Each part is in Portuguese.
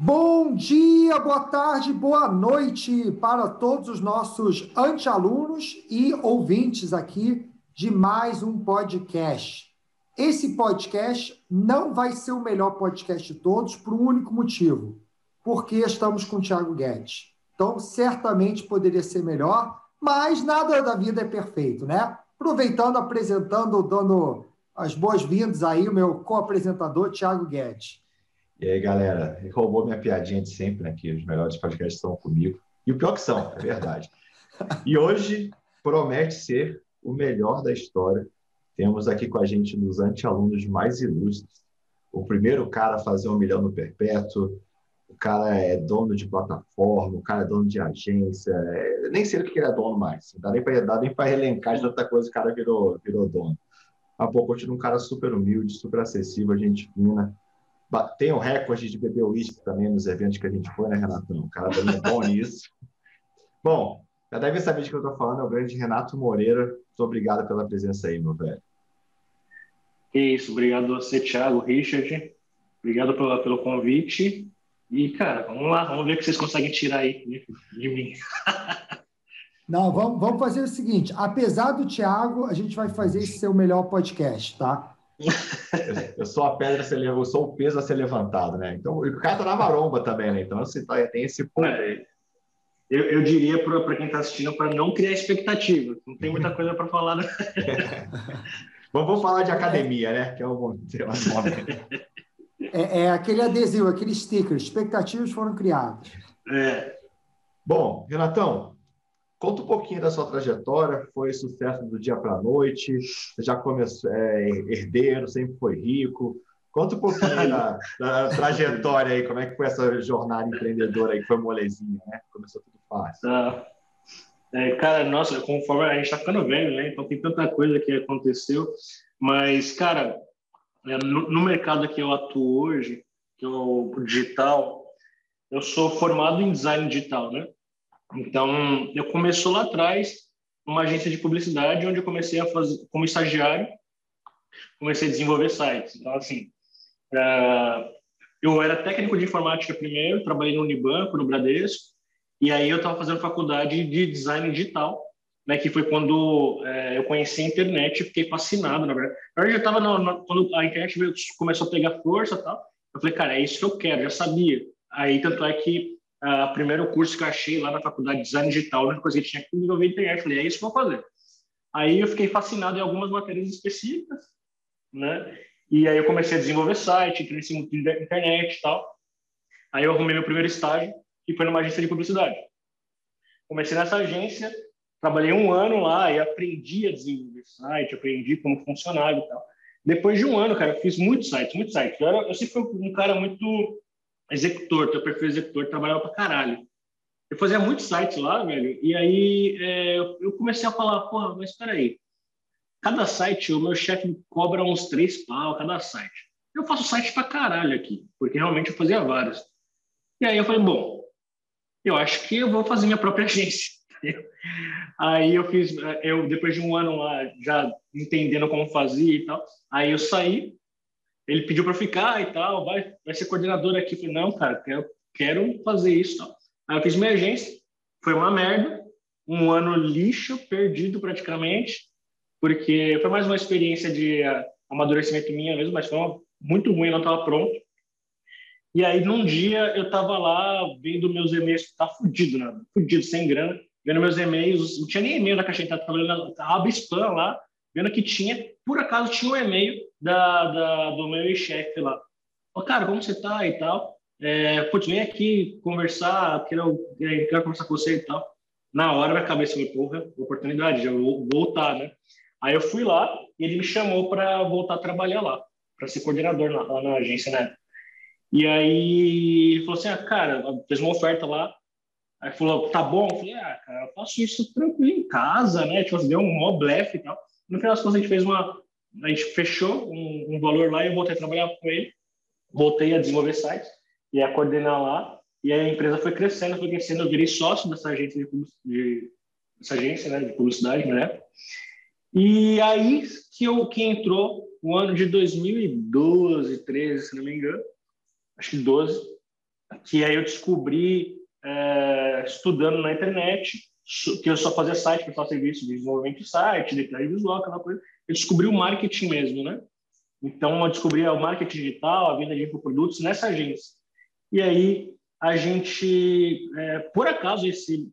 Bom dia, boa tarde, boa noite para todos os nossos antealunos e ouvintes aqui de mais um podcast. Esse podcast não vai ser o melhor podcast de todos por um único motivo, porque estamos com o Thiago Guedes. Então, certamente poderia ser melhor, mas nada da vida é perfeito, né? Aproveitando, apresentando, dando as boas-vindas aí, o meu co-apresentador, Thiago Guedes. E aí, galera, roubou minha piadinha de sempre, né? Que os melhores podcasts estão comigo. E o pior que são, é verdade. E hoje promete ser o melhor da história. Temos aqui com a gente nos anti-alunos mais ilustres. O primeiro cara a fazer um milhão no perpétuo, o cara é dono de plataforma, o cara é dono de agência, é... nem sei o que ele é dono mais. Não dá nem para elencar de tanta coisa, o cara virou, virou dono. Há pouco continua um cara super humilde, super acessível, gente fina tem o recorde de beber uísque também nos eventos que a gente foi, né, Renatão? O cara também é bom nisso. Bom, já deve saber de que eu estou falando, é o grande Renato Moreira. Muito obrigado pela presença aí, meu velho. Que isso, obrigado a você, Thiago, Richard. Obrigado pelo, pelo convite. E, cara, vamos lá, vamos ver o que vocês conseguem tirar aí de, de mim. Não, vamos, vamos fazer o seguinte: apesar do Thiago, a gente vai fazer esse ser o melhor podcast, tá? Eu sou a pedra a ser eu sou o peso a ser levantado, né? Então, o cara tá na maromba também, né? Então, você tá, tem esse ponto aí. Eu, eu diria para quem está assistindo para não criar expectativa. Não tem muita coisa para falar. Né? vamos, falar de academia, né? Que é o nome. É, é, aquele adesivo, aquele sticker. Expectativas foram criadas. É. Bom, Renatão, Conta um pouquinho da sua trajetória, foi sucesso do dia para a noite, você já começou é, herdeiro, sempre foi rico. Conta um pouquinho da, da, trajetória aí, como é que foi essa jornada empreendedora aí, que foi molezinha, né? Começou tudo fácil. Ah, é, cara, nossa, conforme a gente está ficando velho, né? Então tem tanta coisa que aconteceu, mas, cara, é, no, no mercado que eu atuo hoje, que é o digital, eu sou formado em design digital, né? Então, eu comecei lá atrás, numa agência de publicidade, onde eu comecei a fazer, como estagiário, comecei a desenvolver sites. Então, assim, uh, eu era técnico de informática primeiro, trabalhei no Unibanco, no Bradesco, e aí eu estava fazendo faculdade de design digital, né, que foi quando uh, eu conheci a internet e fiquei fascinado, na verdade. Eu já estava, quando a internet começou a pegar força e tal, eu falei, cara, é isso que eu quero, já sabia. Aí, tanto é que uh, primeiro curso que eu achei lá na faculdade de design digital, a única coisa que tinha que desenvolver internet. Eu falei, é isso que eu vou fazer. Aí eu fiquei fascinado em algumas matérias específicas, né? E aí eu comecei a desenvolver site, entrei nesse mundo de internet e tal. Aí eu arrumei meu primeiro estágio, que foi numa agência de publicidade. Comecei nessa agência, trabalhei um ano lá e aprendi a desenvolver site, aprendi como funcionava e tal. Depois de um ano, cara, eu fiz muitos sites, muitos sites. Eu, era, eu sempre fui um cara muito executor, teu perfil executor, trabalhava pra caralho. Eu fazia muitos sites lá, velho, e aí é, eu comecei a falar, porra, mas espera aí, cada site, o meu chefe cobra uns três pau cada site. Eu faço site pra caralho aqui, porque realmente eu fazia vários. E aí eu falei, bom, eu acho que eu vou fazer minha própria agência. aí eu fiz, eu depois de um ano lá, já entendendo como fazia e tal, aí eu saí, ele pediu para ficar e tal, vai, vai ser coordenador aqui. Eu falei, não, cara, quero, quero fazer isso. Aí eu fiz minha agência, foi uma merda, um ano lixo, perdido praticamente, porque foi mais uma experiência de uh, amadurecimento minha mesmo, mas foi uma, muito ruim, não estava pronto. E aí, num dia, eu estava lá vendo meus e-mails, tá fudido, né? Fudido, sem grana, vendo meus e-mails, não tinha nem e-mail na caixa, estava olhando a aba spam lá, vendo que tinha, por acaso tinha um e-mail da, da, do meu chefe lá. Oh, cara, como você tá e tal? É, putz, vem aqui conversar, quero, quero conversar com você e tal. Na hora, minha cabeça foi, porra, oportunidade, já vou voltar, né? Aí eu fui lá e ele me chamou para voltar a trabalhar lá, para ser coordenador lá, lá na agência, né? E aí ele falou assim, ah, cara, fez uma oferta lá, Aí falou, tá bom? Eu falei, ah, cara, eu faço isso tranquilo em casa, né? Tipo, deu um mó blefe e tal. No final das contas, a gente fez uma, a gente fechou um, um, valor lá e eu voltei a trabalhar com ele, voltei a desenvolver sites e a coordenar lá, e a empresa foi crescendo, foi crescendo, eu virei sócio dessa agência de, de dessa agência, né, de publicidade, né? E aí que eu que entrou o ano de 2012, 13, se não me engano, acho que 12, que aí eu descobri é, estudando na internet que eu só fazia site, prestar serviço de desenvolvimento de site, identidade visual, aquela coisa. Eu descobri o marketing mesmo, né? Então, eu descobri o marketing digital, a venda de infoprodutos nessa agência. E aí, a gente, é, por acaso, esse,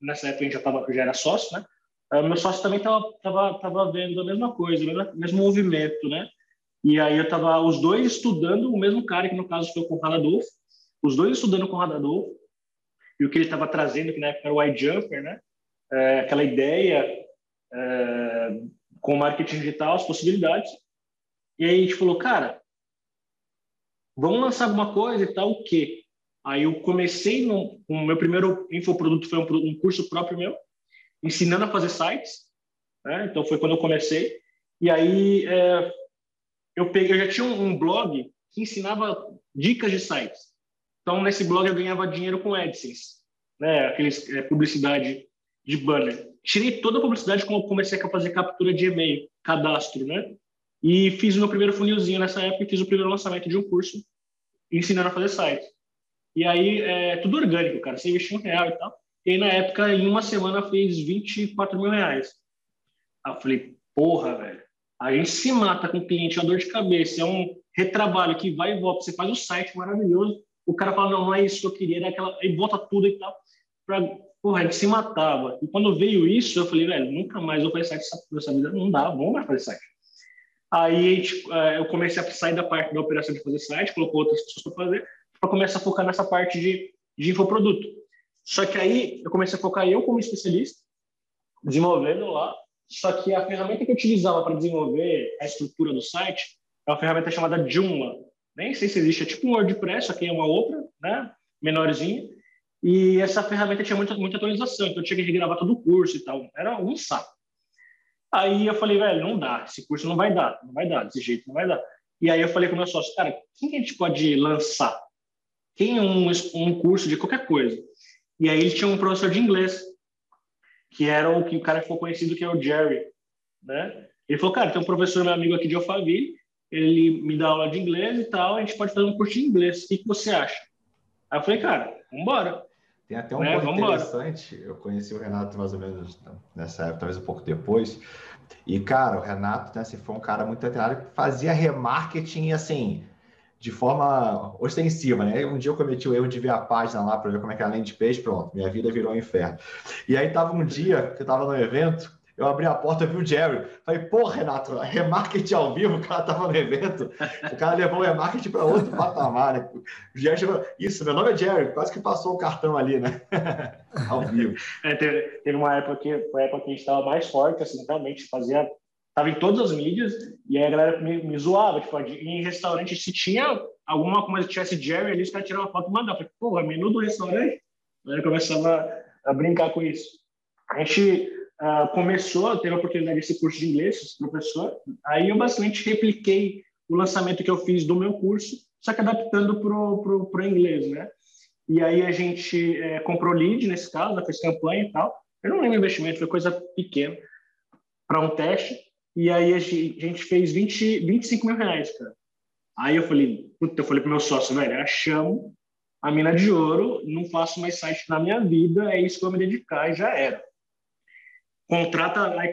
nessa época a gente já, tava, já era sócio, né? O meu sócio também estava tava, tava vendo a mesma coisa, o mesmo movimento, né? E aí eu estava os dois estudando o mesmo cara, que no caso foi o Conrado Adolfo, os dois estudando o Conrado Adolfo, e o que ele estava trazendo, que na época era o iJumper, né? É, aquela ideia é, com marketing digital, as possibilidades. E aí a gente falou, cara, vamos lançar alguma coisa e tal, o quê? Aí eu comecei, no, o meu primeiro infoproduto foi um, um curso próprio meu, ensinando a fazer sites, né? Então foi quando eu comecei. E aí é, eu peguei, eu já tinha um, um blog que ensinava dicas de sites. Então, nesse blog eu ganhava dinheiro com AdSense, né? Aqueles é, publicidade de banner. Tirei toda a publicidade quando comecei a fazer captura de e-mail, cadastro, né? E fiz o meu primeiro funilzinho nessa época e fiz o primeiro lançamento de um curso ensinando a fazer site. E aí, é tudo orgânico, cara. Você investiu um real e tal. E aí, na época, em uma semana, fez 24 mil reais. Aí eu falei, porra, velho. A gente se mata com o cliente, é uma dor de cabeça, é um retrabalho que vai e volta. Você faz o site maravilhoso, o cara fala, não, não é isso que eu queria, era aquela... aí bota tudo e tal. Porra, a gente se matava. E quando veio isso, eu falei, velho, nunca mais vou fazer site nessa vida, não dá, vamos mais fazer site. Aí tipo, eu comecei a sair da parte da operação de fazer site, colocou outras pessoas para fazer, para começar a focar nessa parte de, de infoproduto. Só que aí eu comecei a focar eu como especialista, desenvolvendo lá. Só que a ferramenta que eu utilizava para desenvolver a estrutura do site é uma ferramenta chamada Joomla nem sei se existe, é tipo um WordPress, aqui é uma outra, né, menorzinha, e essa ferramenta tinha muita, muita atualização, então eu tinha que regravar todo o curso e tal, era um saco. Aí eu falei, velho, não dá, esse curso não vai dar, não vai dar, desse jeito não vai dar. E aí eu falei com meu sócio, cara, quem que a gente pode lançar? Quem é um, um curso de qualquer coisa? E aí ele tinha um professor de inglês, que era o que o cara ficou conhecido, que é o Jerry, né? Ele falou, cara, tem um professor meu amigo aqui de Alphaville, ele me dá aula de inglês e tal, a gente pode fazer um curso de inglês. O que, que você acha? Aí eu falei, cara, vambora. Tem até um é, ponto interessante, eu conheci o Renato mais ou menos nessa época, talvez um pouco depois, e, cara, o Renato, né, se foi um cara muito treinado que fazia remarketing, assim, de forma ostensiva, né? Um dia eu cometi o erro de ver a página lá para ver como é que era a landing page, pronto, minha vida virou um inferno. E aí tava um dia que eu tava no evento, eu abri a porta, vi o Jerry. Falei, pô, Renato, remarketing ao vivo, o cara tava no evento. O cara levou o remarketing para outro patamar, né? O Jerry chegou, isso, meu nome é Jerry, quase que passou o cartão ali, né? ao vivo. É, teve, teve, uma época que foi a época que a gente estava mais forte, assim, realmente fazia. Tava em todas as mídias, e aí a galera me, me zoava, tipo, em restaurante, se tinha alguma coisa que tivesse Jerry ali, os caras tiravam foto e mandavam. Falei, porra, menu do restaurante? Aí começava a brincar com isso. A gente uh, começou, teve a oportunidade desse curso de inglês, professor, aí eu basicamente repliquei o lançamento que eu fiz do meu curso, só que adaptando para o inglês, né? E aí a gente é, comprou lead, nesse caso, né, fez campanha e tal. Eu não lembro o investimento, foi coisa pequena, para um teste. E aí a gente fez 20, 25 mil reais, cara. Aí eu falei, puta, eu falei pro meu sócio, velho, achamos a mina de ouro, não faço mais site na minha vida, é isso que eu vou me dedicar e já era contrata, aí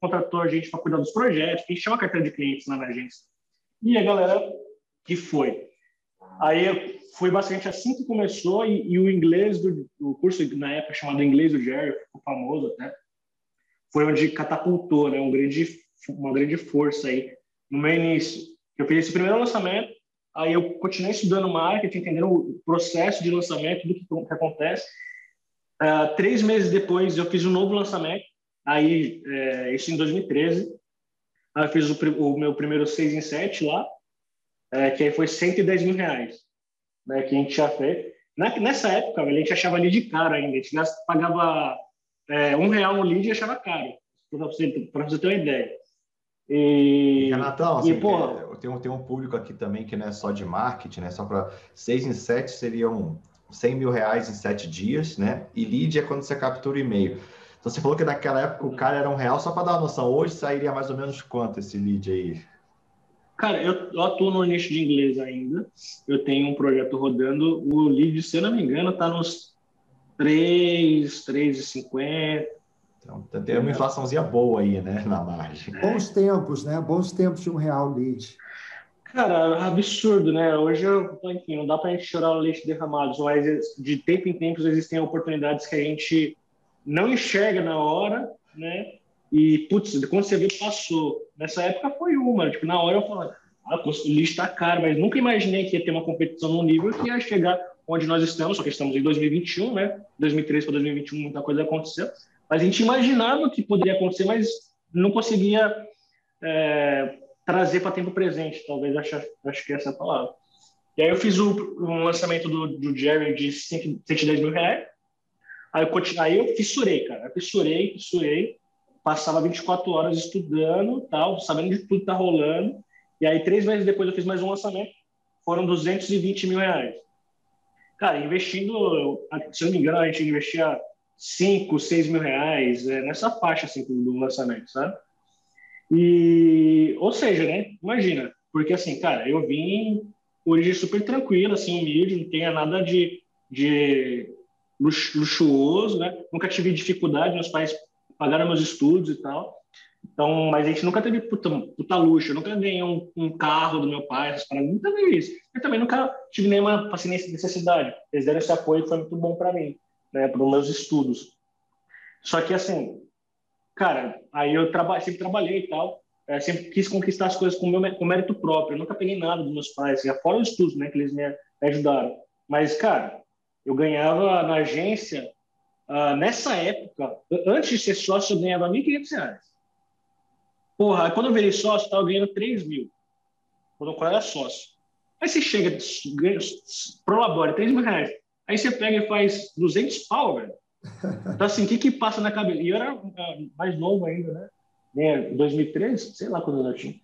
contratou a gente para cuidar dos projetos, a gente chama carteira de clientes lá na agência. E a galera que foi. Aí foi basicamente assim que começou e, e o inglês do o curso na época chamado inglês do Jerry, ficou famoso até, foi onde catapultou, né, um grande, uma grande força aí no meu início. Eu fiz esse primeiro lançamento, aí eu continuei estudando marketing, entendendo o processo de lançamento, do que, que acontece. Uh, três meses depois, eu fiz um novo lançamento, Aí, é, isso em 2013. Aí eu fiz o, o, meu primeiro 6 em 7 lá, é, que aí foi 110 mil reais, né, que a gente já fez. Na, nessa época, a gente achava lead caro ainda. A gente pagava é, um real no lead e achava caro, para você, você ter uma ideia. E, Renatão, assim, e, pô, tem, um, tem um público aqui também que não é só de marketing, né? Só para 6 em 7 seriam 100 mil reais em 7 dias, né? E lead é quando você captura o e-mail. Então você falou que naquela época o cara era um real, só para dar uma noção, hoje sairia mais ou menos quanto esse lead aí? Cara, eu, eu, atuo no nicho de inglês ainda. Eu tenho um projeto rodando. O lead, se eu não me engano, está nos 3, 3,50. Então, tem uma inflaçãozinha boa aí, né, na margem. Bons tempos, né? Bons tempos de um real lead. Cara, absurdo, né? Hoje, enfim, não dá para a gente chorar o leite derramado, mas de tempo em tempo existem oportunidades que a gente não enxerga na hora, né? E, putz, quando você vê, passou. Nessa época foi uma. Tipo, na hora eu falava, ah, o lixo tá caro, mas nunca imaginei que ia ter uma competição num nível que ia chegar onde nós estamos, só que estamos em 2021, né? 2003 para 2021 muita coisa aconteceu. Mas a gente imaginava que poderia acontecer, mas não conseguia é, trazer para tempo presente, talvez acho, acho que essa é a palavra. E aí eu fiz o, um lançamento do, do Jerry de 110 mil reais. Aí eu, aí eu fissurei, cara. Eu fissurei, fissurei. Passava 24 horas estudando, tal, sabendo de tudo que tá rolando. E aí, três meses depois, eu fiz mais um lançamento. Foram 220 mil reais. Cara, investindo, se eu não me engano, a gente investia 5, 6 mil reais é, nessa faixa assim, do lançamento, sabe? E, ou seja, né? Imagina, porque assim, cara, eu vim origem super tranquila, assim, humilde, não tinha nada de, de luxuoso, né? Nunca tive dificuldade, meus pais pagaram meus estudos e tal. Então, mas a gente nunca teve puta, puta luxo, eu nunca ganhei um, um, carro do meu pai, essas paradas, nunca vi isso. Eu também nunca tive nenhuma paciência necessidade. Eles deram esse apoio, foi muito bom para mim, né, para os meus estudos. Só que assim, cara, aí eu traba sempre trabalhei e tal, é, sempre quis conquistar as coisas com meu com mérito próprio. Eu nunca peguei nada dos meus pais, já fora os estudos, né, que eles me ajudaram. Mas, cara, eu ganhava na agência, uh, nessa época, antes de ser sócio, eu ganhava R$ 1.500. Porra, quando eu virei sócio, eu tava ganhando 3 mil. Quando eu era sócio. Aí você chega, ganha, prolabore, 3 mil reais. Aí você pega e faz 200 pau, velho. Então, assim, o que que passa na cabeça? E eu era uh, mais novo ainda, né? Em 2013, sei lá quando eu tinha.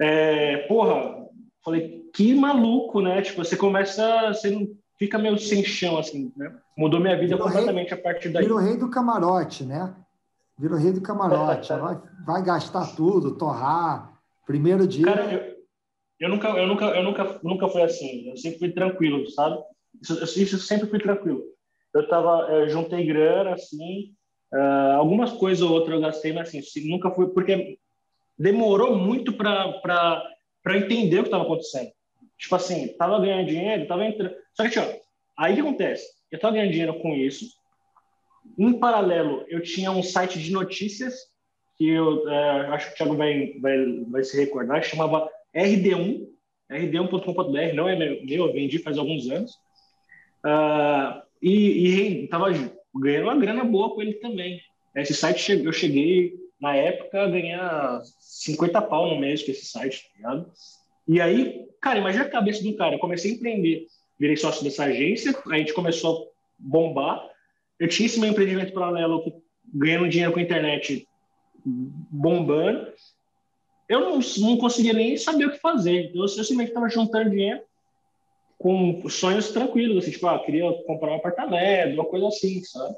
É, porra, falei, que maluco, né? Tipo, você começa, você não fica meio sem chão, assim, né? Mudou minha vida completamente rei, a partir daí. Virou rei do camarote, né? Virou rei do camarote. vai, vai gastar tudo, torrar. Primeiro dia. Cara, eu, eu, nunca, eu, nunca, eu nunca, nunca fui assim. Eu sempre fui tranquilo, sabe? Isso, isso sempre fui tranquilo eu tava, eu juntei grana, assim, uh, algumas coisas ou outras eu gastei, mas assim, nunca foi, porque demorou muito para entender o que estava acontecendo. Tipo assim, tava ganhando dinheiro, tava entrando. Só que, tipo, aí o que acontece? Eu tava ganhando dinheiro com isso. Em paralelo, eu tinha um site de notícias que eu é, acho que o Thiago vai, vai, vai se recordar, chamava RD1, rd1.com.br, não é meu, eu vendi faz alguns anos. Uh, e, estava ganhando uma grana boa com ele também. Esse site eu cheguei na época a ganhar 50 pau no mês com esse site, tá ligado? E aí, cara, imagina a cabeça do cara. Eu comecei a empreender, virei sócio dessa agência, a gente começou a bombar. Eu tinha esse meu empreendimento paralelo ganhando dinheiro com a internet bombando. Eu não, não conseguia nem saber o que fazer. Então, eu simplesmente estava juntando dinheiro com sonhos tranquilos, assim, tipo, ah, queria comprar um apartamento, uma coisa assim, sabe?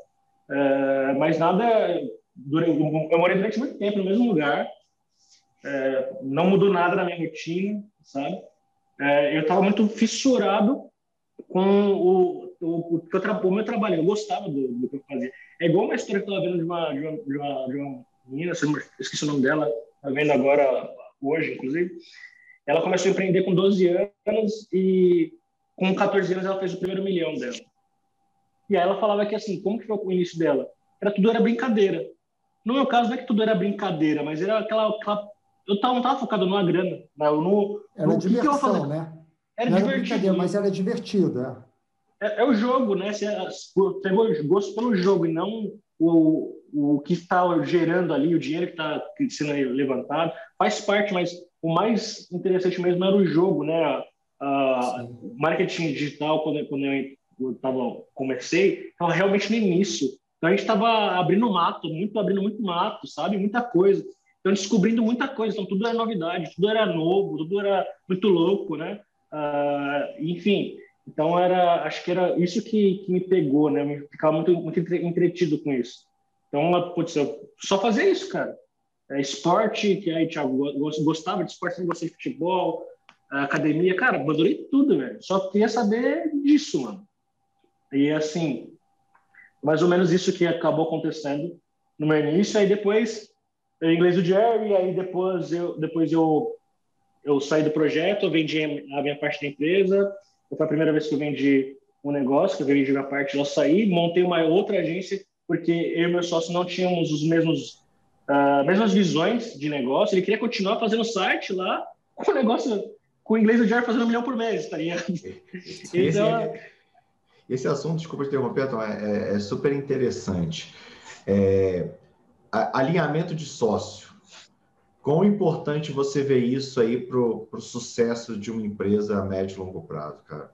É, mas nada. Eu morei durante muito tempo no mesmo lugar, é, não mudou nada na minha rotina, sabe? É, eu estava muito fissurado com o, o, o, o, meu trabalho, eu gostava do, do, que eu fazia. É igual uma história que eu estava vendo de uma, de uma, de uma, de uma menina, esqueci o nome dela, tá vendo agora, hoje, inclusive. Ela começou a empreender com 12 anos e com 14 anos ela fez o primeiro milhão dela. E aí ela falava que assim, como que foi o início dela? Era tudo era brincadeira. No meu caso não é que tudo era brincadeira, mas era aquela, aquela eu tava, não estava focado numa grana, né? no, era no diversão, que né? Era não divertido. Era mas era divertido, é. É, é o jogo, né? Você pegou gosto pelo jogo e não o, o que está gerando ali, o dinheiro que está sendo levantado. Faz parte, mas o mais interessante mesmo era o jogo, né? uh, marketing digital, quando, quando eu tava, comecei, estava realmente no início. Então a gente estava abrindo mato, muito abrindo muito mato, sabe? Muita coisa. Então descobrindo muita coisa. Então tudo era novidade, tudo era novo, tudo era muito louco, né? Uh, enfim, então era, acho que era isso que, que me pegou, né? Eu ficava muito, muito entretido com isso. Então, putz, eu só fazer isso, cara. é, esporte, que aí, Thiago, gostava de esporte, não gostava de futebol, academia, cara, abandonei tudo, velho. Só queria saber disso, mano. E assim, mais ou menos isso que acabou acontecendo no meu início. Aí depois, inglês do Jerry, aí depois eu, depois eu, eu saí do projeto, eu vendi a minha parte da empresa. Foi a primeira vez que eu vendi um negócio, que eu vendi minha parte, eu saí, montei uma outra agência, porque eu e meu sócio não tínhamos os mesmos uh, mesmas visões de negócio. Ele queria continuar fazendo site lá, com o negócio, com o inglês do Jerry fazendo um milhão por mês, tá ligado? então, esse assunto, desculpa te interromper, Tom, é, é, é super interessante. É, alinhamento de sócio. Quão importante você vê isso aí para o sucesso de uma empresa a médio e longo prazo, cara?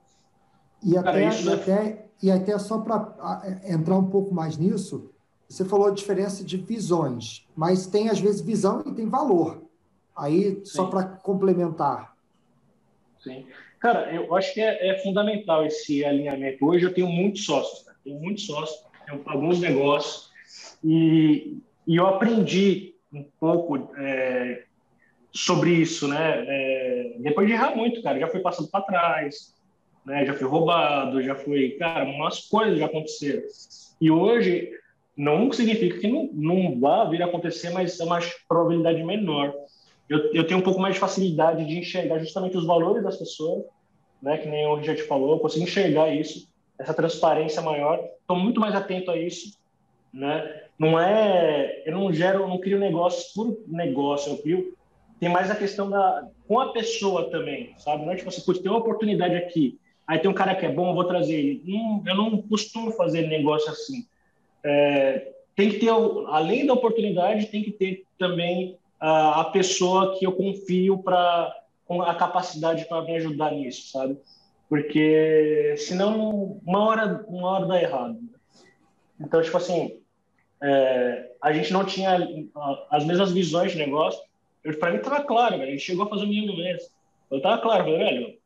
E até, cara, e é até, e até só para entrar um pouco mais nisso, você falou a diferença de visões, mas tem às vezes visão e tem valor. Aí, Sim. só para complementar. Sim. Cara, eu acho que é, é, fundamental esse alinhamento. Hoje eu tenho muitos sócios, tenho muitos sócios, tenho alguns negócios, e, e eu aprendi um pouco é, sobre isso, né? É, depois de errar muito, cara, já fui passando para trás, né? Já fui roubado, já fui, cara, umas coisas já aconteceram. E hoje não significa que não, não vá vir a acontecer, mas é uma probabilidade menor eu, eu tenho um pouco mais de facilidade de enxergar justamente os valores das pessoas, né, que nem o Richard falou, eu consigo enxergar isso, essa transparência maior, estou muito mais atento a isso, né? Não é, eu não gero, não crio negócios por negócio, eu crio, tem mais a questão da com a pessoa também, sabe? Não é tipo assim, putz, tem uma oportunidade aqui, aí tem um cara que é bom, eu vou trazer ele. Não, eu não costumo fazer negócio assim. É, tem que ter, além da oportunidade, tem que ter também a pessoa que eu confio para a capacidade para me ajudar nisso, sabe? Porque senão uma hora uma hora dá errado. Então tipo assim, é, a gente não tinha as mesmas visões de negócio. Para mim estava claro, velho. A gente chegou a fazer um milhão no mês. Eu estava claro, falei, velho,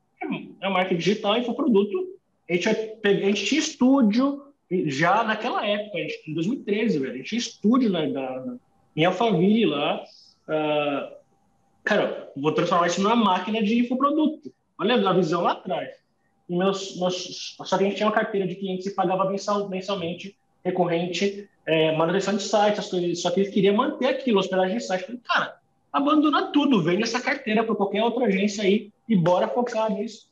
é marketing digital, infoproduto. A gente, a gente tinha estúdio já naquela época, gente, em 2013, velho. A gente tinha estúdio na, na, em Alphaville lá. Uh, cara, vou transformar isso numa máquina de infoproduto. Olha a visão lá atrás. E meus, meus, só que a gente tinha uma carteira de clientes e pagava mensal, mensalmente, recorrente, é, manutenção de site, as coisas. Só que eles queriam manter aquilo, hospedagem de site. Falei, cara, abandona tudo, vende essa carteira para qualquer outra agência aí e bora focar nisso.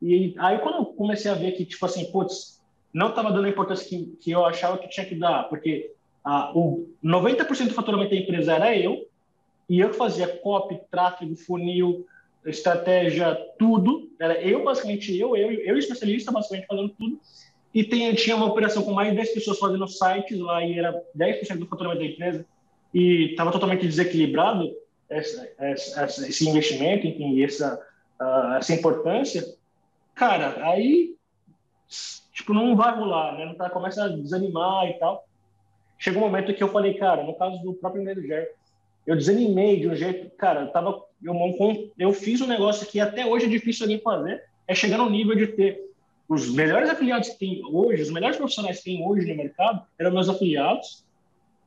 E aí, quando eu comecei a ver que, tipo assim, putz, não estava dando a importância que, que eu achava que tinha que dar, porque a, o 90% do faturamento da empresa era eu, e eu fazia copy, tráfego, funil, estratégia, tudo. Era eu, basicamente, eu, eu, eu especialista, basicamente, fazendo tudo. E tem, tinha uma operação com mais de 10 pessoas fazendo sites lá, e era 10% do faturamento da empresa. E estava totalmente desequilibrado esse investimento, enfim, essa, essa importância. Cara, aí, tipo, não vai rolar, né? Tá, começa a desanimar e tal. Chegou um momento que eu falei, cara, no caso do próprio Jerry, eu desanimei de um jeito, cara, eu tava, eu, eu fiz um negócio que até hoje é difícil alguém fazer, é chegar no nível de ter os melhores afiliados que tem hoje, os melhores profissionais que tem hoje no mercado, eram meus afiliados,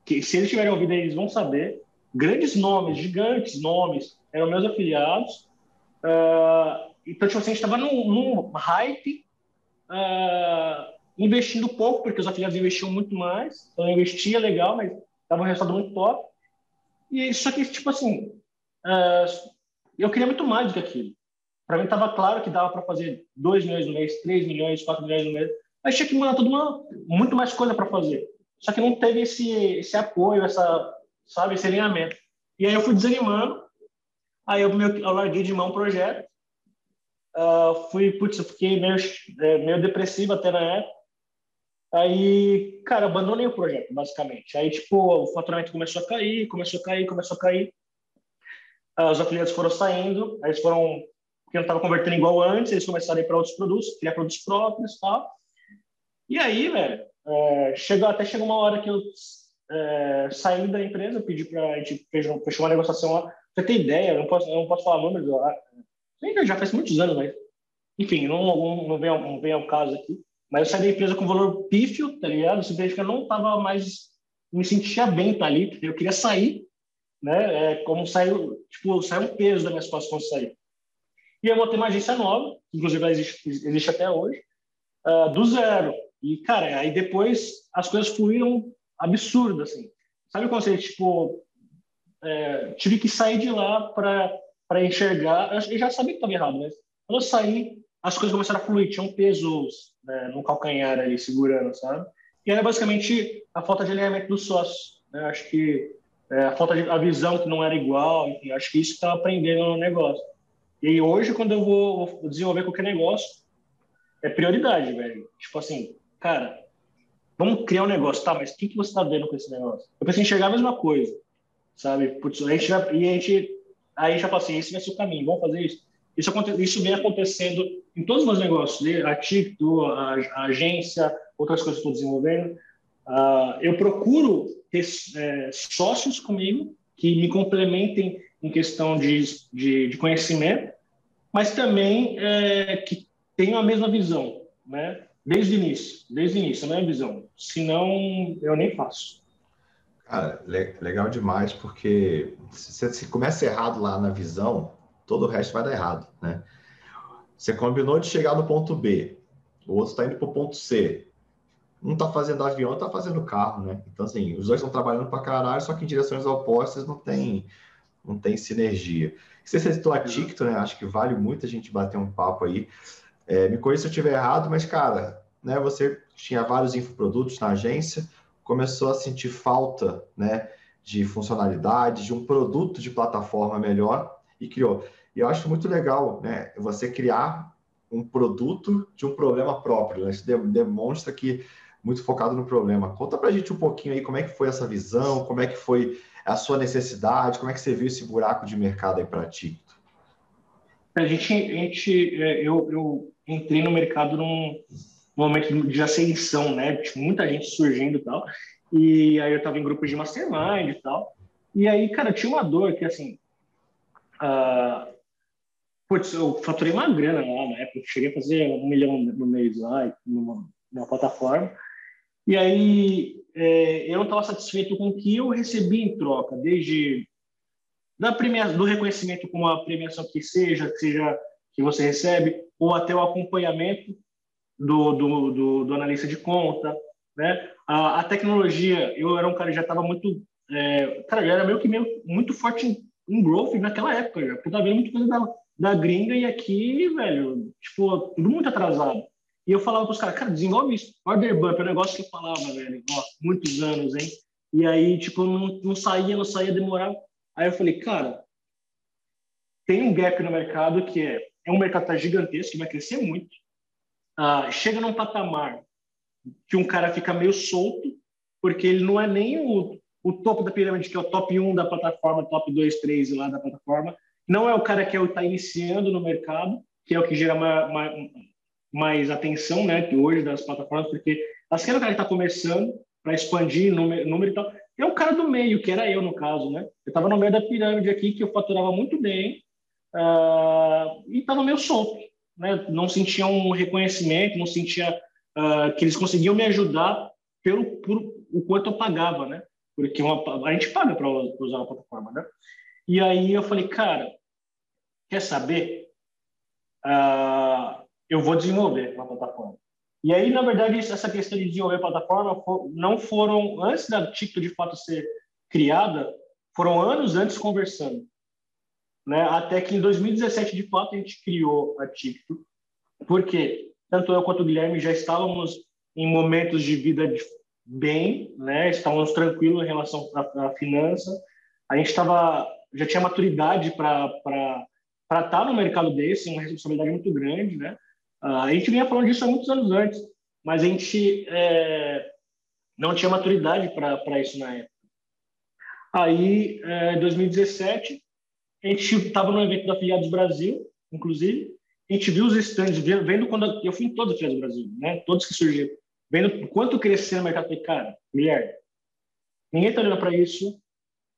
que se eles tiverem ouvido eles vão saber, grandes nomes, gigantes nomes, eram meus afiliados, uh, então, tipo assim, a gente estava num, num, hype, uh, investindo pouco, porque os afiliados investiam muito mais, então eu investia legal, mas estava um resultado muito top, e só que, tipo assim, uh, eu queria muito mais do que aquilo. Para mim estava claro que dava para fazer 2 milhões no mês, 3 milhões, 4 milhões no mês. Mas tinha que mandar tudo uma, muito mais coisa para fazer. Só que não teve esse, esse apoio, essa, sabe, esse alinhamento. E aí eu fui desanimando. Aí eu, eu larguei de mão o projeto. Uh, fui, putz, eu fiquei meio, é, meio depressivo até na época. Aí, cara, abandonei o projeto, basicamente. Aí, tipo, o faturamento começou a cair, começou a cair, começou a cair. Uh, os afiliados foram saindo, aí eles foram, porque não estava convertendo igual antes, eles começaram a ir para outros produtos, criar produtos próprios e tal. E aí, velho, é, chegou, até chegou uma hora que eu é, saí da empresa, pedi para a gente fechou uma negociação lá. Você tem ideia, eu não posso, eu não posso falar números, já faz muitos anos, mas enfim, não, não, não, vem, ao, não vem ao caso aqui. Mas eu saí da empresa com valor pífio, tá ligado? Simplesmente que eu não tava mais, me sentia bem tá ali, eu queria sair. né? É como saiu, tipo, saiu um peso da minha situação quando saiu. E eu montei uma agência nova, inclusive existe, existe até hoje, uh, do zero. E, cara, aí depois as coisas fluíram absurdo, assim. Sabe quando você, tipo, é, tive que sair de lá para enxergar. Eu já sabia que estava errado, mas quando eu saí, as coisas começaram a fluir. Tinha um peso né, no calcanhar ali, segurando, sabe? E era basicamente a falta de alinhamento dos sócios. Né? Acho que é, a falta de a visão que não era igual, enfim, acho que isso está aprendendo no negócio. E hoje, quando eu vou desenvolver qualquer negócio, é prioridade, velho. Tipo assim, cara, vamos criar um negócio, tá? Mas o que, que você está vendo com esse negócio? Eu pensei enxergar a mesma coisa, sabe? Putz, a gente e a gente, aí já fala assim, esse vai ser o caminho, vamos fazer isso. Isso, isso vem acontecendo em todos os meus negócios, né? a TICTO, a, a agência, outras coisas que estou desenvolvendo. Uh, eu procuro ter é, sócios comigo que me complementem em questão de, de, de conhecimento, mas também é, que tenham a mesma visão, né? Desde o início, desde o início, a mesma visão. Senão, eu nem faço. Cara, legal demais, porque se, se começa errado lá na visão, todo o resto vai dar errado, né? Você combinou de chegar no ponto B, o outro está indo para o ponto C. Um está fazendo avião, está fazendo carro, né? Então, assim, os dois estão trabalhando para caralho, só que em direções opostas não tem, não tem sinergia. Você citou a TikTok, né? Acho que vale muito a gente bater um papo aí. É, me corrija se eu estiver errado, mas, cara, né, você tinha vários infoprodutos na agência, começou a sentir falta né, de funcionalidade, de um produto de plataforma melhor e criou. E eu acho muito legal né, você criar um produto de um problema próprio. Né? Isso demonstra que muito focado no problema. Conta para a gente um pouquinho aí como é que foi essa visão, como é que foi a sua necessidade, como é que você viu esse buraco de mercado aí para ti? A gente, a gente é, eu, eu entrei no mercado num momento de ascensão, né? Tinha muita gente surgindo e tal. E aí eu estava em grupos de mastermind e tal. E aí, cara, tinha uma dor que, assim, Uh, putz, eu faturei uma grana lá na época, cheguei a fazer um milhão no mês lá, numa, numa plataforma. E aí é, eu não estava satisfeito com o que eu recebi em troca, desde da premia, do reconhecimento com a premiação que seja, que seja que você recebe, ou até o acompanhamento do, do, do, do analista de conta, né? A, a, tecnologia, eu era um cara que já estava muito, é, cara, já era meio que meio, muito forte em growth naquela época já, porque tava vendo muita coisa da, da gringa e aqui, velho, tipo, tudo muito atrasado. E eu falava pros caras, cara, desenvolve isso. Order bump é um negócio que eu falava, velho, ó, muitos anos, hein? E aí, tipo, não, não saía, não saía, demorava. Aí eu falei, cara, tem um gap no mercado que é, é um mercado tá gigantesco, que vai crescer muito. Ah, chega num patamar que um cara fica meio solto, porque ele não é nem o o topo da pirâmide, que é o top 1 da plataforma, top 2, 3 lá da plataforma, não é o cara que está é iniciando no mercado, que é o que gera mais, mais atenção, né, hoje das plataformas, porque assim é o cara que está começando para expandir número, número e tal. É o cara do meio, que era eu no caso, né? Eu estava no meio da pirâmide aqui, que eu faturava muito bem uh, e estava meio solto, né? Não sentia um reconhecimento, não sentia uh, que eles conseguiam me ajudar pelo por, o quanto eu pagava, né? porque uma, a gente paga para usar a plataforma, né? E aí eu falei, cara, quer saber? Uh, eu vou desenvolver uma plataforma. E aí, na verdade, essa questão de desenvolver plataforma não foram, antes da TikTok de fato ser criada, foram anos antes conversando. Né? Até que em 2017, de fato, a gente criou a TikTok, porque tanto eu quanto o Guilherme já estávamos em momentos de vida bem, né? Estávamos tranquilos em relação à finança. A gente estava já tinha maturidade para para estar tá no mercado desse, uma responsabilidade muito grande, né? Uh, a gente vinha falando disso há muitos anos antes, mas a gente é, não tinha maturidade para isso na época. Aí, é, em 2017, a gente estava no evento da Filiados Brasil, inclusive, a gente viu os stands, vendo quando eu fui em todos os Filiados Brasil, né? Todos que surgiram vendo quanto crescer no mercado, falei, cara, Guilherme, ninguém está olhando para isso.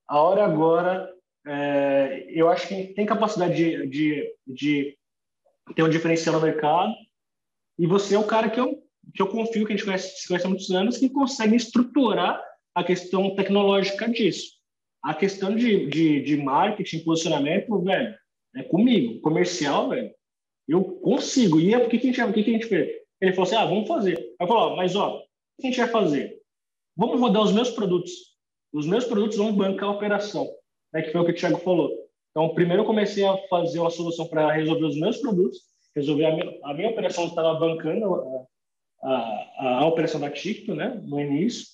A hora agora, é, eu acho que tem capacidade de, de, de ter um diferencial no mercado. E você é o cara que eu, que eu confio, que a gente conhece, se conhece há muitos anos, que consegue estruturar a questão tecnológica disso. a questão de, de, de marketing, posicionamento, velho, é comigo. Comercial, velho, eu consigo. E é porque que a gente, o que, que a gente fez? Ele falou assim: ah, vamos fazer. Eu falei: mas ó, o que a gente vai fazer? Vamos rodar os meus produtos. Os meus produtos vão bancar a operação, né, que foi o que o Thiago falou. Então, primeiro eu comecei a fazer uma solução para resolver os meus produtos, resolver a minha, a minha operação estava bancando a, a, a, operação da Ticto, né, no início,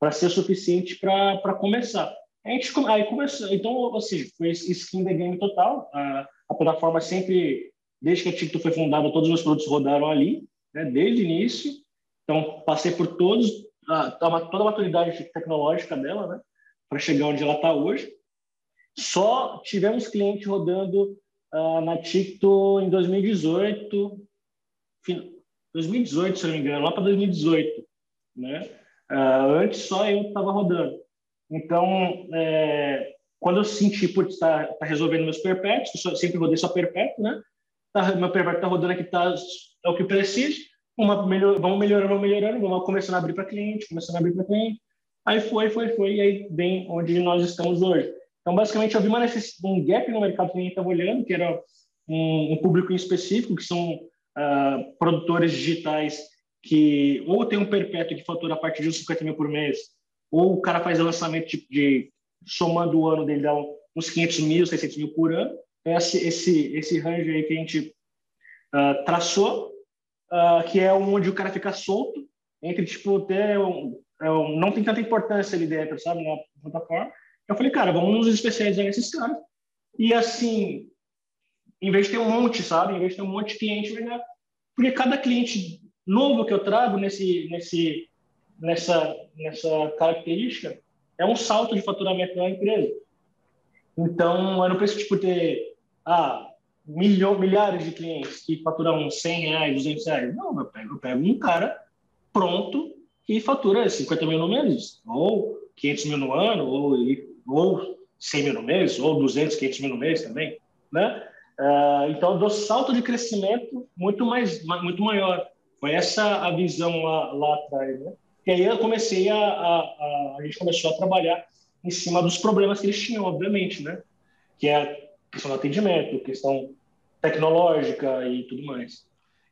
para ser suficiente para começar. A gente aí começou, então, seja, foi skin the game total. A, a plataforma sempre, desde que a Ticto foi fundada, todos os meus produtos rodaram ali, né, desde o início. Então, passei por todos, toda a maturidade tecnológica dela, né, para chegar onde ela está hoje. Só tivemos cliente rodando uh, na Ticto em 2018, 2018, se não me engano, lá para 2018, né? Uh, antes só eu estava rodando. Então, é, quando eu senti, por estar tá, tá resolvendo meus perpétuos, eu sempre rodei só perpétuo, né? Tá, meu perpétuo está rodando aqui, tá, é o que preciso. Uma, melhor, vamos melhorando, vamos melhorando, vamos começando a abrir para cliente, começando a abrir para cliente. Aí foi, foi, foi, e aí bem onde nós estamos hoje. Então, basicamente, vi uma necessidade, um gap no mercado que a gente estava olhando, que era um, um, público em específico, que são uh, produtores digitais que ou tem um perpétuo que fatura a partir de uns 50 mil por mês, ou o cara faz lançamento tipo de, somando o ano dele, dá uns 500 mil, 600 mil por ano. É esse, esse, esse range aí que a gente uh, traçou, uh, que é onde o cara fica solto, entre, tipo, ter um, é um, não tem tanta importância ali dentro, sabe, na plataforma. Eu falei, cara, vamos nos especializar nesses caras. E assim, em vez de ter um monte, sabe, em vez de ter um monte de cliente, né? porque cada cliente novo que eu trago nesse, nesse, nessa, nessa característica é um salto de faturamento da empresa. Então, eu não preciso tipo, ter ah, milho, milhares de clientes que faturam 100 reais, 200 reais. Não, eu pego, eu pego um cara pronto que fatura 50 mil no mês, ou 500 mil no ano, ou, ou 100 mil no mês, ou 200, 500 mil no mês também, né? Uh, então, dou salto de crescimento muito mais, muito maior. Foi essa a visão lá, lá atrás, né? E aí eu comecei a, a, a, a gente começou a trabalhar em cima dos problemas que eles tinham, obviamente, né? Que é a questão do atendimento, questão tecnológica e tudo mais.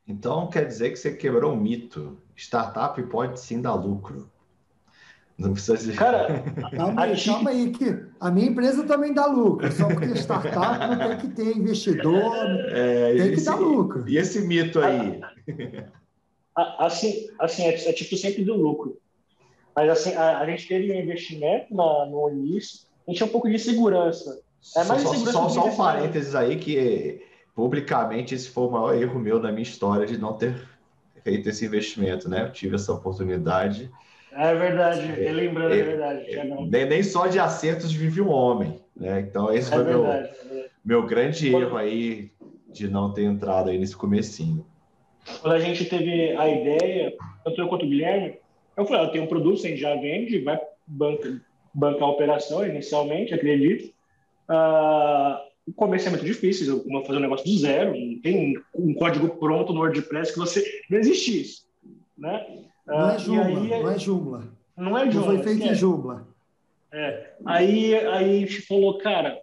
Então quer dizer que você quebrou um mito. Startup pode sim dar lucro. Não precisa dizer. Cara, calma aí, calma aí, que a minha empresa também dá lucro. Só porque startup não tem que ter investidor, é, tem que dar lucro. E esse mito aí? Assim, assim é, é tipo sempre do lucro. Mas assim, a, a gente teve um investimento na, no início, a gente tinha um pouco de segurança. É mais só, segurança só, só um parênteses aí que publicamente esse foi o maior erro meu na minha história de não ter feito esse investimento, né? Eu tive essa oportunidade. É verdade, é, lembrando, é, é verdade. É, nem, nem só de acertos vive um homem, né? Então esse é foi verdade, meu, é meu grande erro aí de não ter entrado aí nesse comecinho. Quando a gente teve a ideia, tanto eu quanto o Guilherme, eu falei, eu tenho um produto, a gente já vende, vai bancar, bancar a operação inicialmente, acredito. Uh, o começo é muito difícil, eu vou fazer um negócio do zero, não tem um código pronto no WordPress que você... Não existe isso, né? Uh, não é Joomla, aí, não é Joomla. Não é Joomla. Não foi feito em Joomla. É. Aí, aí a gente falou, cara,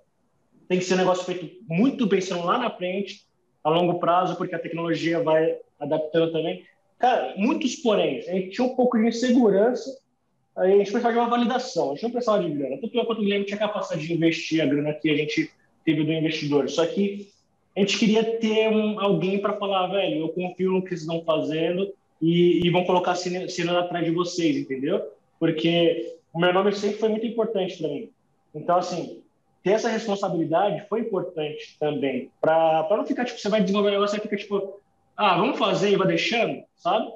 tem que ser um negócio feito muito pensando lá na frente, a longo prazo, porque a tecnologia vai adaptando também. Cara, muitos porém. A gente tinha um pouco de insegurança, aí a gente precisava de uma validação, a gente não precisava de grana. Tanto eu quanto o Guilherme tinha capacidade de investir a grana que a gente teve do investidor. Só que a gente queria ter um, alguém para falar, velho, eu confio no que vocês estão fazendo e, e vão colocar cena atrás de vocês, entendeu? Porque o meu nome sempre foi muito importante para mim. Então, assim, ter essa responsabilidade foi importante também, para não ficar, tipo, você vai desenvolver um negócio e fica, tipo, ah, vamos fazer e vai deixando, sabe?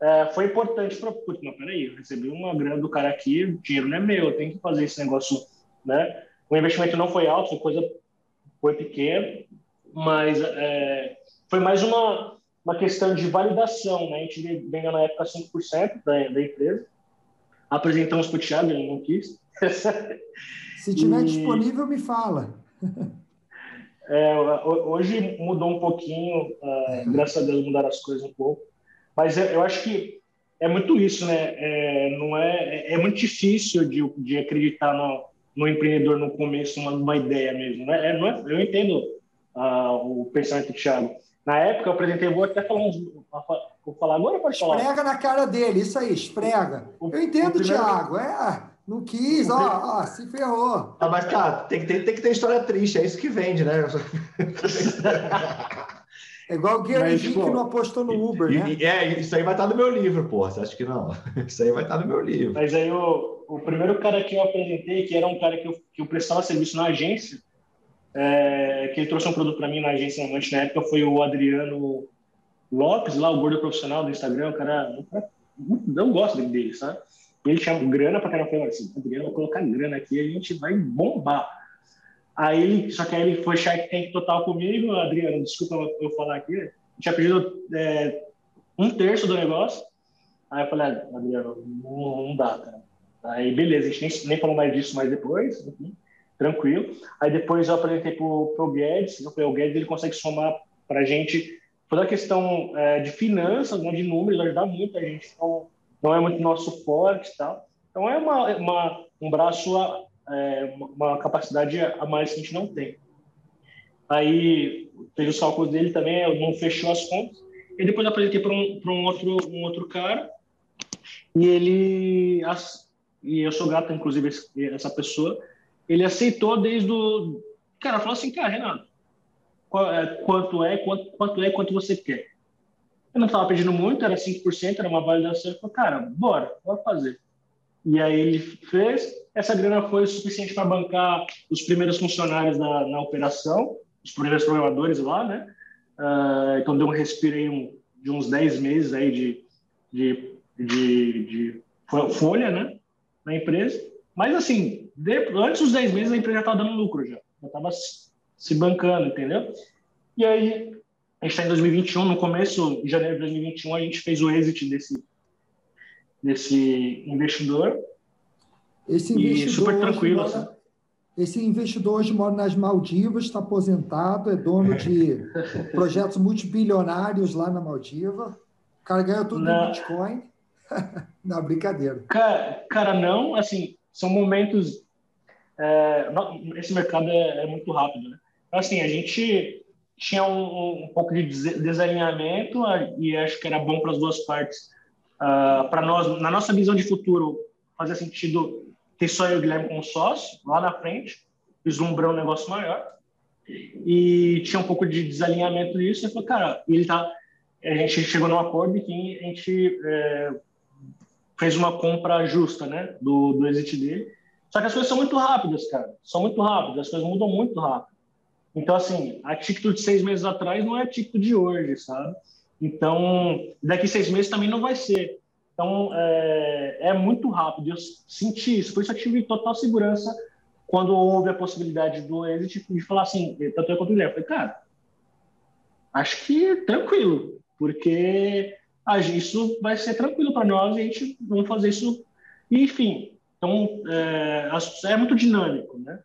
É, foi importante para, não, peraí, eu recebi uma grana do cara aqui, o dinheiro não é meu, eu tenho que fazer esse negócio, né? O investimento não foi alto, foi coisa, foi pequena, mas é, foi mais uma, uma questão de validação, né? A gente vendeu na época 5% da, da empresa, apresentamos para o Thiago, ele não quis. Se tiver e... disponível, me fala. É, hoje mudou um pouquinho, uh, graças a Deus mudaram as coisas um pouco, mas eu, eu acho que é muito isso, né? É, não é, é, muito difícil de, de acreditar no, no empreendedor no começo uma, uma ideia mesmo, né? É, não é, eu entendo uh, o pensamento do Thiago. Na época eu apresentei, vou até falar uns, vou falar agora, pode falar. Esprega na cara dele, isso aí, esprega. eu entendo, primeiro... Thiago, é, não quis, ó, ó, se ferrou. Ah, mas, cara, tem que, ter, tem que ter história triste, é isso que vende, né? É igual o Gary Vee que não apostou no Uber, e, né? É, isso aí vai estar no meu livro, pô. Você acha que não? Isso aí vai estar no meu livro. Mas aí o, o primeiro cara que eu apresentei, que era um cara que eu, que eu prestava serviço na agência, é, que ele trouxe um produto para mim na agência na época, foi o Adriano Lopes, lá, o gordo profissional do Instagram, o cara, não gosto dele, sabe? Ele tinha grana para cara, falou assim, Adriano, vou colocar grana aqui, a gente vai bombar. Aí ele, só que aí ele foi Shark Tank total comigo, Adriano, desculpa eu falar aqui, tinha pedido é, um terço do negócio. Aí eu falei, ah, Adriano, não, não, dá, cara. Aí beleza, a gente nem, nem falou mais disso mais depois, enfim, tranquilo. Aí depois eu apresentei pro, pro Guedes, eu falei, o Guedes ele consegue somar pra gente toda a questão é, de finanças, né, de números, ajudar muito a gente. Então, não é muito nosso forte e tal. Então é uma, uma um braço é, uma capacidade a mais que a gente não tem. Aí fez os cálculos dele também, não fechou as contas. E depois apresentei para um, um, outro, um outro cara. E ele, as, e eu sou grato, inclusive, essa pessoa, ele aceitou desde o. Cara, falou assim: cara, Renato, é, quanto é, quanto, quanto é, quanto você quer. Eu não estava pedindo muito, era 5%, era uma validação. Eu falei, cara, bora, bora fazer. E aí ele fez. Essa grana foi suficiente para bancar os primeiros funcionários na, na operação, os primeiros programadores lá, né? Uh, então deu um respiro aí um, de uns 10 meses aí de, de, de, de folha, né? Na empresa. Mas assim, antes dos 10 meses a empresa já estava dando lucro já. Já estava se bancando, entendeu? E aí, a gente está em 2021, no começo de janeiro de 2021, a gente fez o exit desse, desse investidor. Esse investidor e super tranquilo. Mora, assim. Esse investidor hoje mora nas Maldivas, está aposentado, é dono de projetos multibilionários lá na Maldiva. O cara ganhou tudo no Bitcoin. não, brincadeira. Cara, cara, não, assim, são momentos. É, esse mercado é, é, muito rápido, né? Então, assim, a gente tinha um, um pouco de desalinhamento e acho que era bom para as duas partes Uh, para nós, na nossa visão de futuro, fazia sentido ter só eu e o Guilherme como sócio, lá na frente, vislumbrar um negócio maior. E tinha um pouco de desalinhamento nisso. E falou, cara, ele tá. A gente chegou num acordo que a gente é, fez uma compra justa, né, do, do exit dele. Só que as coisas são muito rápidas, cara. São muito rápidas, as coisas mudam muito rápido. Então, assim, a título de seis meses atrás não é a título de hoje, sabe? Então, daqui seis meses também não vai ser. Então, é, é muito rápido. Eu senti isso. Por isso eu tive total segurança quando houve a possibilidade do exit de falar assim, tanto eu quanto o Guilherme. Falei, cara, acho que tranquilo, porque isso vai ser tranquilo para nós e a gente vai fazer isso. Enfim, então é, é muito dinâmico, né?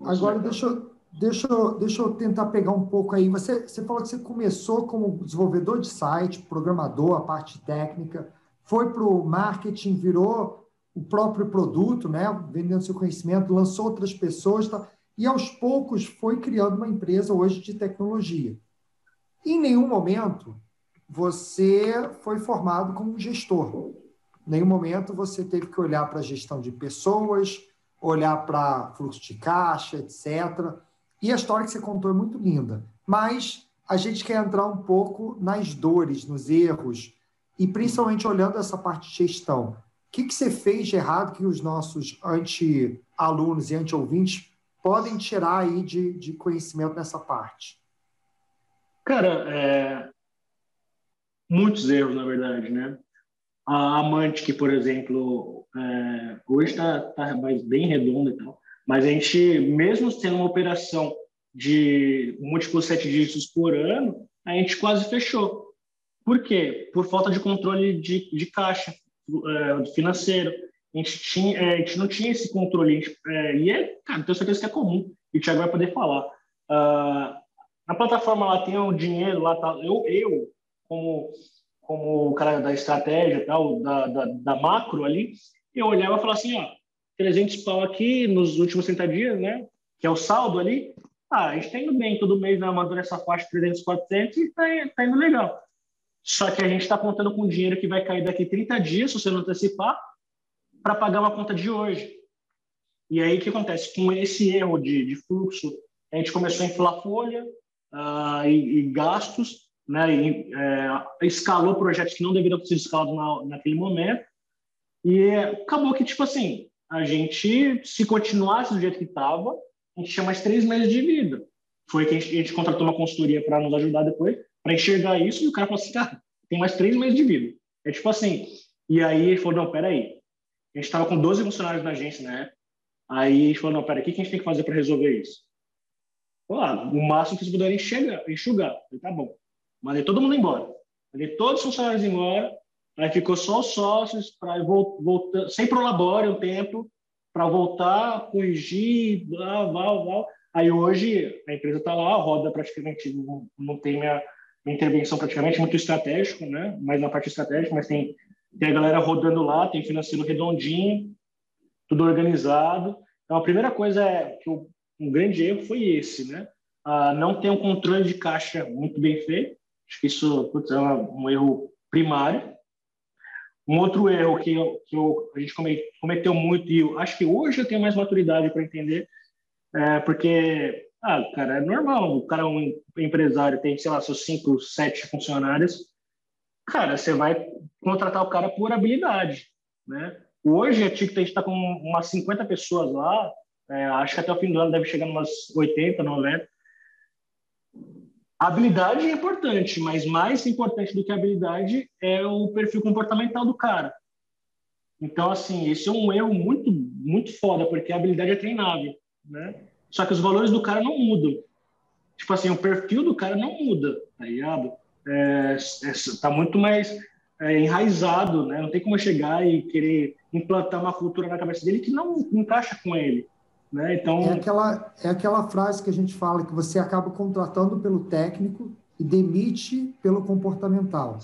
Agora, deixa eu, Deixa eu, deixa eu tentar pegar um pouco aí. Você, você falou que você começou como desenvolvedor de site, programador, a parte técnica, foi para o marketing, virou o próprio produto, né? vendendo seu conhecimento, lançou outras pessoas tá? e aos poucos foi criando uma empresa hoje de tecnologia. Em nenhum momento você foi formado como gestor. Nenhum momento você teve que olhar para a gestão de pessoas, olhar para fluxo de caixa, etc. E a história que você contou é muito linda, mas a gente quer entrar um pouco nas dores, nos erros, e principalmente olhando essa parte de gestão. O que, que você fez de errado que os nossos anti-alunos e anti-ouvintes podem tirar aí de, de conhecimento nessa parte? Cara, é... muitos erros, na verdade, né? A Amante, que, por exemplo, é... hoje está tá bem redonda e tal, mas a gente, mesmo tendo uma operação de múltiplos sete dígitos por ano, a gente quase fechou. Por quê? Por falta de controle de, de caixa é, financeiro. A gente, tinha, é, a gente não tinha esse controle. Gente, é, e é, cara, tenho certeza que é comum. E o Thiago vai poder falar. Uh, na plataforma lá tem o dinheiro, lá tá, eu, eu como, como o cara da estratégia, tal, da, da, da macro ali, eu olhava e falava assim, ó, 300 pau aqui nos últimos 30 dias, né? Que é o saldo ali. Ah, a gente está indo bem, todo mês vai mandando essa faixa de 300, 400 e está tá indo legal. Só que a gente está contando com dinheiro que vai cair daqui 30 dias, se você não antecipar, para pagar uma conta de hoje. E aí o que acontece? Com esse erro de, de fluxo, a gente começou a inflar folha uh, e, e, gastos, né? E, é, escalou projetos que não deveriam ter sido escalados na, naquele momento. E acabou que, tipo assim, a gente, se continuasse do jeito que estava, a gente tinha mais três meses de vida. Foi que a gente, a gente contratou uma consultoria para nos ajudar depois, para enxergar isso, e o cara falou assim, cara, tem mais três meses de vida. É tipo assim, e aí ele falou, não, peraí, a gente estava com 12 funcionários na agência, né? Aí a gente falou, não, peraí, o que a gente tem que fazer para resolver isso? Ah, o máximo que vocês puderem enxergar, enxugar. Falei, tá bom. Mandei todo mundo embora. Mandei todos os funcionários embora, aí ficou só os sócios para voltar, sem prolabore um tempo, para voltar, corrigir, blá, blá, blá. Aí hoje a empresa está lá, roda praticamente, não, não tem minha, minha, intervenção praticamente, muito estratégico, né? Mais na parte estratégica, mas tem, tem a galera rodando lá, tem financeiro redondinho, tudo organizado. Então a primeira coisa é que o, um grande erro foi esse, né? Ah, não ter um controle de caixa muito bem feito. Acho que isso putz, é um erro primário. Um outro erro que, eu, que eu, a gente cometeu muito, e eu acho que hoje eu tenho mais maturidade para entender, é porque, ah, cara, é normal, o cara é um empresário, tem, sei lá, seus cinco, sete funcionários, cara, você vai contratar o cara por habilidade, né? Hoje, a TikTok está com umas 50 pessoas lá, é, acho que até o fim do ano deve chegar umas 80, 90. Habilidade é importante, mas mais importante do que habilidade é o perfil comportamental do cara. Então, assim, esse é um erro muito, muito foda, porque a habilidade é treinável, né? Só que os valores do cara não mudam. Tipo assim, o perfil do cara não muda, tá ligado? É, é, tá muito mais é, enraizado, né? Não tem como chegar e querer implantar uma cultura na cabeça dele que não encaixa com ele. Né? Então... É, aquela, é aquela frase que a gente fala que você acaba contratando pelo técnico e demite pelo comportamental.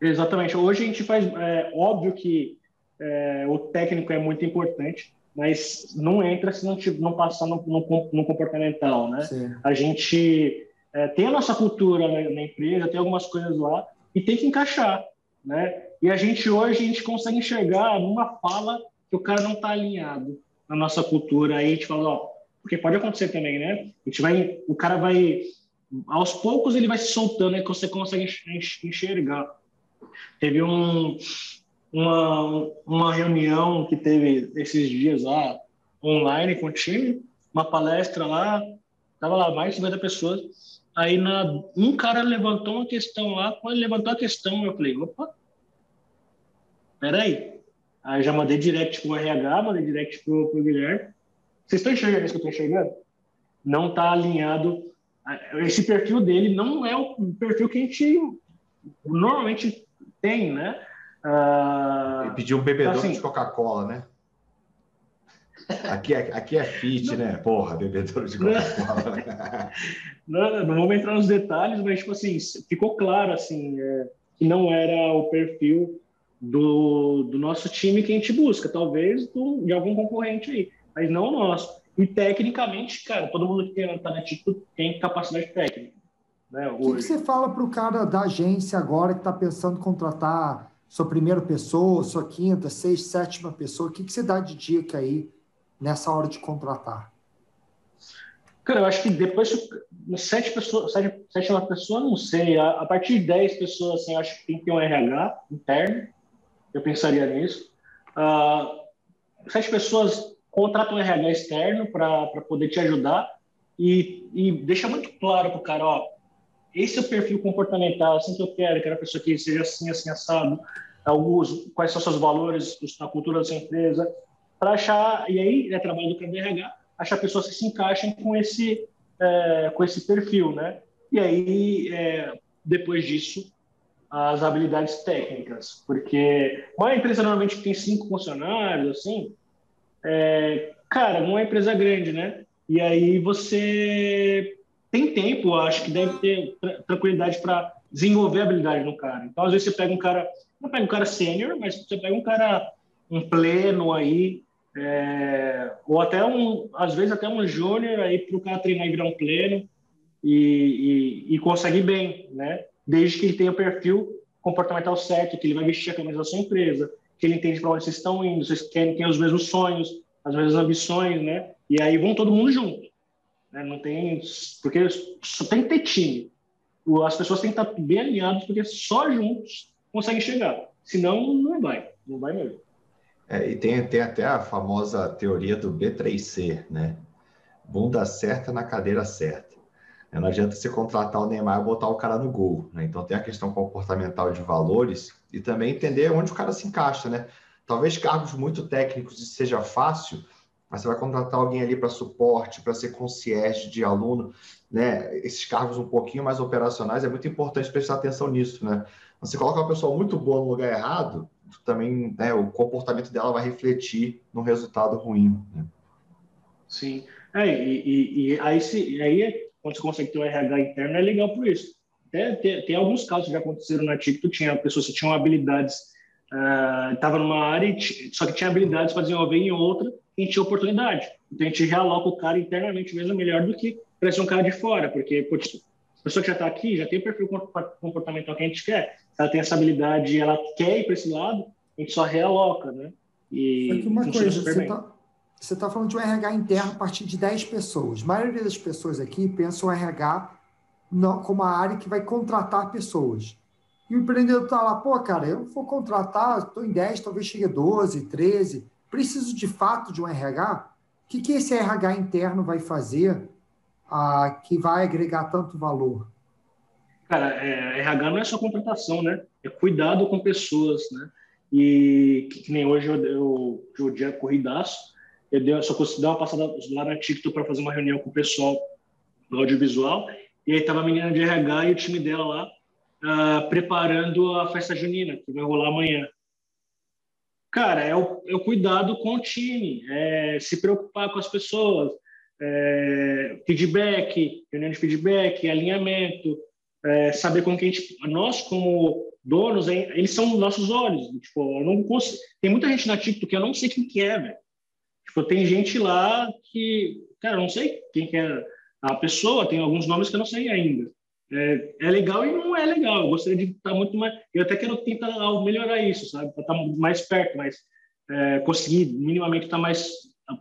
Exatamente. Hoje a gente faz. É, óbvio que é, o técnico é muito importante, mas não entra se não, não passar no, no, no comportamental. Né? A gente é, tem a nossa cultura na, na, empresa, tem algumas coisas lá, e tem que encaixar. Né? E a gente hoje a gente consegue enxergar numa fala que o cara não está alinhado na nossa cultura. Aí a gente fala, ó, porque pode acontecer também, né? A gente vai, o cara vai, aos poucos ele vai se soltando, aí você consegue enxergar. Teve um, uma, uma reunião que teve esses dias lá, online com o time, uma palestra lá, tava lá mais de 50 pessoas. Aí na, um cara levantou uma questão lá, quando ele levantou a questão, eu falei, opa, peraí, Aí já mandei direct pro RH, mandei direct pro, pro Guilherme. Vocês estão enxergando isso que eu estou enxergando? Não está alinhado. Esse perfil dele não é o perfil que a gente normalmente tem, né? Ah, Ele pediu um bebedouro então, assim, de Coca-Cola, né? Aqui é, aqui é fit, não, né? Porra, bebedouro de Coca-Cola. Não, não, não, vamos entrar nos detalhes, mas, tipo assim, ficou claro, assim, é, que não era o perfil do, do nosso time que a gente busca, talvez do, de algum concorrente aí, mas não o nosso. E tecnicamente, cara, todo mundo que está na título tem capacidade técnica. Né, o que, que, você fala para o cara da agência agora que está pensando em contratar sua primeira pessoa, sua quinta, sexta, sétima pessoa? O que, que você dá de dica aí nessa hora de contratar? Cara, eu acho que depois, sete pessoas, sete, sétima pessoa, não sei. A, a, partir de dez pessoas, assim, acho que tem que ter um RH interno eu pensaria nisso. Uh, sete pessoas contratam um RH externo para poder te ajudar e, e deixa muito claro para o cara, ó, esse é o perfil comportamental, assim que eu quero, quero a pessoa que seja assim, assim, assado, alguns, quais são seus valores na cultura da sua empresa, para achar, e aí é trabalho do RH, achar pessoas que se encaixem com esse, é, com esse perfil, né? E aí, é, depois disso, as habilidades técnicas, porque uma empresa normalmente tem cinco funcionários, assim, é, cara, não é empresa grande, né? E aí você tem tempo, acho que deve ter tranquilidade para desenvolver habilidade no cara. Então, às vezes você pega um cara, não pega um cara sênior, mas você pega um cara um pleno aí, é, ou até um, às vezes até um júnior aí para o cara treinar em grão pleno e, e, e consegue bem, né? Desde que ele tenha o perfil comportamental certo, que ele vai vestir a camisa da sua empresa, que ele entende para onde vocês estão indo, vocês querem ter os mesmos sonhos, as mesmas ambições, né? E aí vão todo mundo junto. Né? Não tem, porque só tem que ter time. As pessoas têm que estar bem alinhadas, porque só juntos conseguem chegar. Senão, não vai, não vai mesmo. É, e tem, tem até a famosa teoria do B3C, né? Bunda certa na cadeira certa. Não adianta você contratar o Neymar e botar o cara no gol. Né? Então tem a questão comportamental de valores e também entender onde o cara se encaixa, né? Talvez cargos muito técnicos seja fácil, mas você vai contratar alguém ali para suporte, para ser concierge de aluno, né? Esses cargos um pouquinho mais operacionais é muito importante prestar atenção nisso, né? Você coloca uma pessoa muito boa no lugar errado, também né, o comportamento dela vai refletir no resultado ruim. Né? Sim. É, e, e, e, aí, se, aí, quando você consegue ter um RH interno, é legal por isso. Até, tem, tem alguns casos que já aconteceram na TIC, tinha pessoas que tinham habilidades, estava uh, numa área, só que tinha habilidades para desenvolver em outra, e tinha oportunidade. Então a gente realoca o cara internamente mesmo melhor do que para ser um cara de fora, porque putz, a pessoa que já está aqui já tem o perfil comportamental que a gente quer ela tem essa habilidade, ela quer ir para esse lado, a gente só realoca, né? E Só que uma coisa, você está você tá falando de um RH interno a partir de 10 pessoas. A maioria das pessoas aqui pensam o RH como a área que vai contratar pessoas. E o empreendedor está lá, pô, cara, eu vou contratar, estou em 10, talvez chegue a 12, 13. Preciso de fato de um RH? O que, que esse RH interno vai fazer que vai agregar tanto valor? Cara, é, RH não é só contratação, né? É cuidado com pessoas, né? E que, que nem hoje eu, eu, eu dia corridaço, eu, dei, só consegui dar uma passada lá na TikTok para fazer uma reunião com o pessoal do audiovisual, e aí tava a menina de RH e o time dela lá uh, preparando a festa junina, que vai rolar amanhã. Cara, é o, é o cuidado com o time, é se preocupar com as pessoas, é, feedback, reunião de feedback, alinhamento, é, saber como que a gente, nós como donos, eles são nossos olhos. Tipo, eu não consigo, tem muita gente na TikTok que eu não sei quem que é, velho. Tipo, tem gente lá que, cara, eu não sei quem que é a pessoa, tem alguns nomes que eu não sei ainda. É, é legal e não é legal. Eu gostaria de estar muito mais. Eu até quero tentar melhorar isso, sabe? Para estar mais perto, mas é, conseguir minimamente estar mais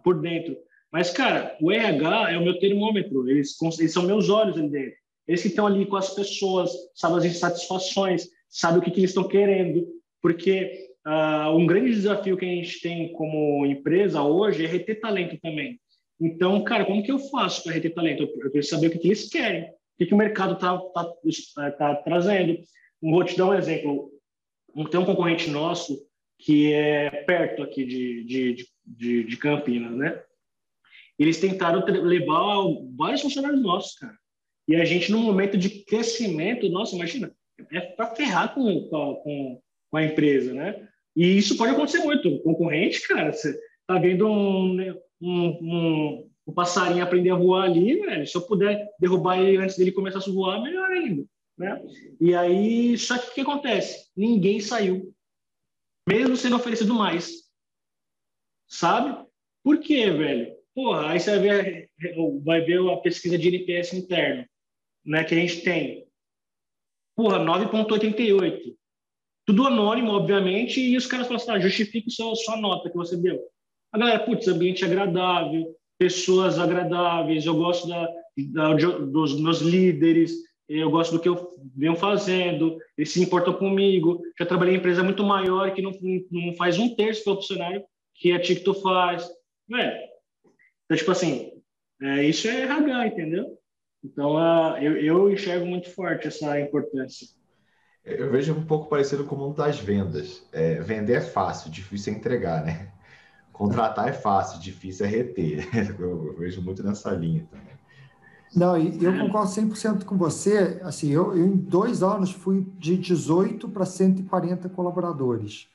por dentro. Mas, cara, o RH é o meu termômetro. Eles, eles são meus olhos ali dentro. Eles que estão ali com as pessoas, sabem as insatisfações, sabem o que, que eles estão querendo, porque uh, um grande desafio que a gente tem como empresa hoje é reter talento também. Então, cara, como que eu faço para reter talento? Eu preciso saber o que, que eles querem, o que, que o mercado está tá, tá, tá trazendo. Vou te dar um exemplo. Tem um concorrente nosso que é perto aqui de, de, de, de Campinas, né? Eles tentaram levar vários funcionários nossos, cara. E a gente, no momento de crescimento, nossa, imagina, é para ferrar com, com, com a empresa, né? E isso pode acontecer muito. O concorrente, cara, você tá vendo um, né, um, um, um, passarinho aprender a voar ali, velho. Se eu puder derrubar ele antes dele começar a voar, melhor ainda, né? E aí, só que o que acontece? Ninguém saiu, mesmo sendo oferecido mais, sabe? Por quê, velho? Porra, aí você vai ver, vai ver a pesquisa de NPS interno né, que a gente tem. Porra, 9,88. Tudo anônimo, obviamente, e os caras falam assim: ah, justifique sua, sua nota que você deu. A galera, putz, ambiente agradável, pessoas agradáveis, eu gosto da, da, dos meus líderes, eu gosto do que eu venho fazendo, eles se importam comigo. Já trabalhei em empresa muito maior que não, não faz um terço do funcionário que a TikTok faz. Velho, então, tipo assim, é, isso é RH, entendeu? Então, uh, eu, eu enxergo muito forte essa importância. Eu vejo um pouco parecido com o mundo das vendas. É, vender é fácil, difícil é entregar, né? Contratar é fácil, difícil é reter. Eu, vejo muito nessa linha também. Não, eu concordo 100% com você. Assim, eu, eu, em dois anos fui de 18 para 140 colaboradores.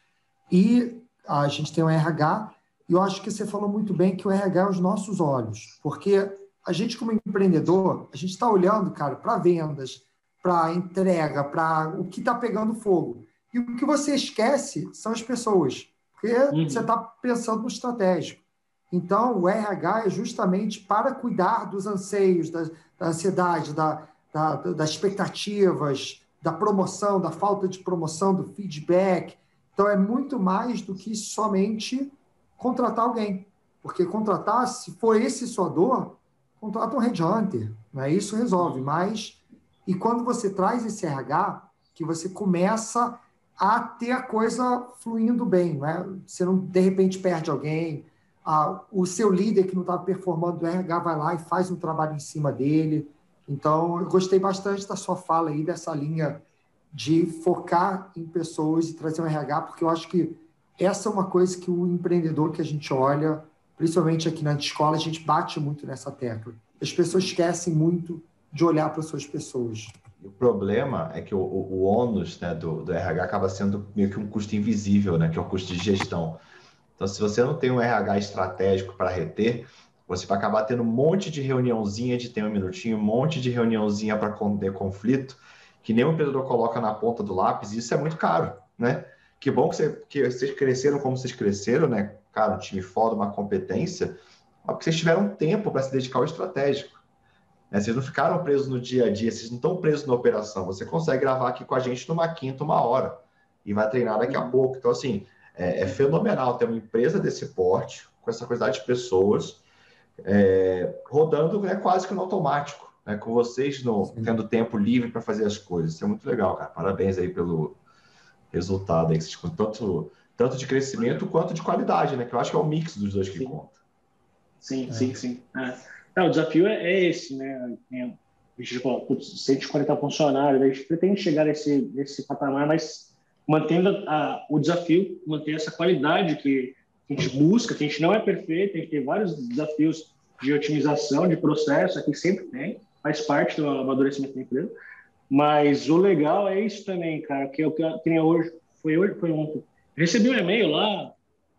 E a gente tem o RH, e eu acho que você falou muito bem que o RH é os nossos olhos, porque a gente, como empreendedor, a gente está olhando, cara, para vendas, para entrega, para o que está pegando fogo. E o que você esquece são as pessoas, porque uhum. você está pensando no estratégico. Então, o RH é justamente para cuidar dos anseios, da, da ansiedade, da, da, das expectativas, da promoção, da falta de promoção, do feedback. Então, é muito mais do que somente contratar alguém. Porque contratar, se for esse sua dor, contrata um headhunter. Né? Isso resolve. Mas, e quando você traz esse RH, que você começa a ter a coisa fluindo bem. Né? Você não, de repente, perde alguém. Ah, o seu líder que não estava performando do RH vai lá e faz um trabalho em cima dele. Então, eu gostei bastante da sua fala aí, dessa linha de focar em pessoas e trazer um RH, porque eu acho que essa é uma coisa que o empreendedor que a gente olha, principalmente aqui na escola, a gente bate muito nessa tecla. As pessoas esquecem muito de olhar para suas pessoas. O problema é que o, o, o ônus né, do, do, RH acaba sendo meio que um custo invisível, né, que é o custo de gestão. Então, se você não tem um RH estratégico para reter, você vai acabar tendo um monte de reuniãozinha de ter um minutinho, um monte de reuniãozinha para conter conflito, que nem o empreendedor coloca na ponta do lápis, e isso é muito caro, né? Que bom que, você, que vocês cresceram como vocês cresceram, né? Cara, um time foda, uma competência, mas porque vocês tiveram tempo para se dedicar ao estratégico. Né? Vocês não ficaram presos no dia a dia, vocês não estão presos na operação. Você consegue gravar aqui com a gente numa quinta, uma hora, e vai treinar daqui a pouco. Então, assim, é, é fenomenal ter uma empresa desse porte, com essa quantidade de pessoas, é, rodando né, quase que no automático, né, com vocês no, tendo tempo livre para fazer as coisas. Isso é muito legal, cara. Parabéns aí pelo resultado aí, tanto, tanto de crescimento quanto de qualidade, né? Que eu acho que é o mix dos dois que sim. conta. Sim, é. sim, sim. É. o desafio é, é, esse, né? A gente fala, putz, 140 funcionários, a gente pretende chegar nesse, nesse patamar, mas mantendo a, o desafio, manter essa qualidade que a gente busca, que a gente não é perfeito, a gente tem vários desafios de otimização, de processo, aqui sempre tem, faz parte do amadurecimento da empresa. Mas o legal é isso também, cara, que é o que hoje, foi hoje, foi ontem. Recebi um e-mail lá,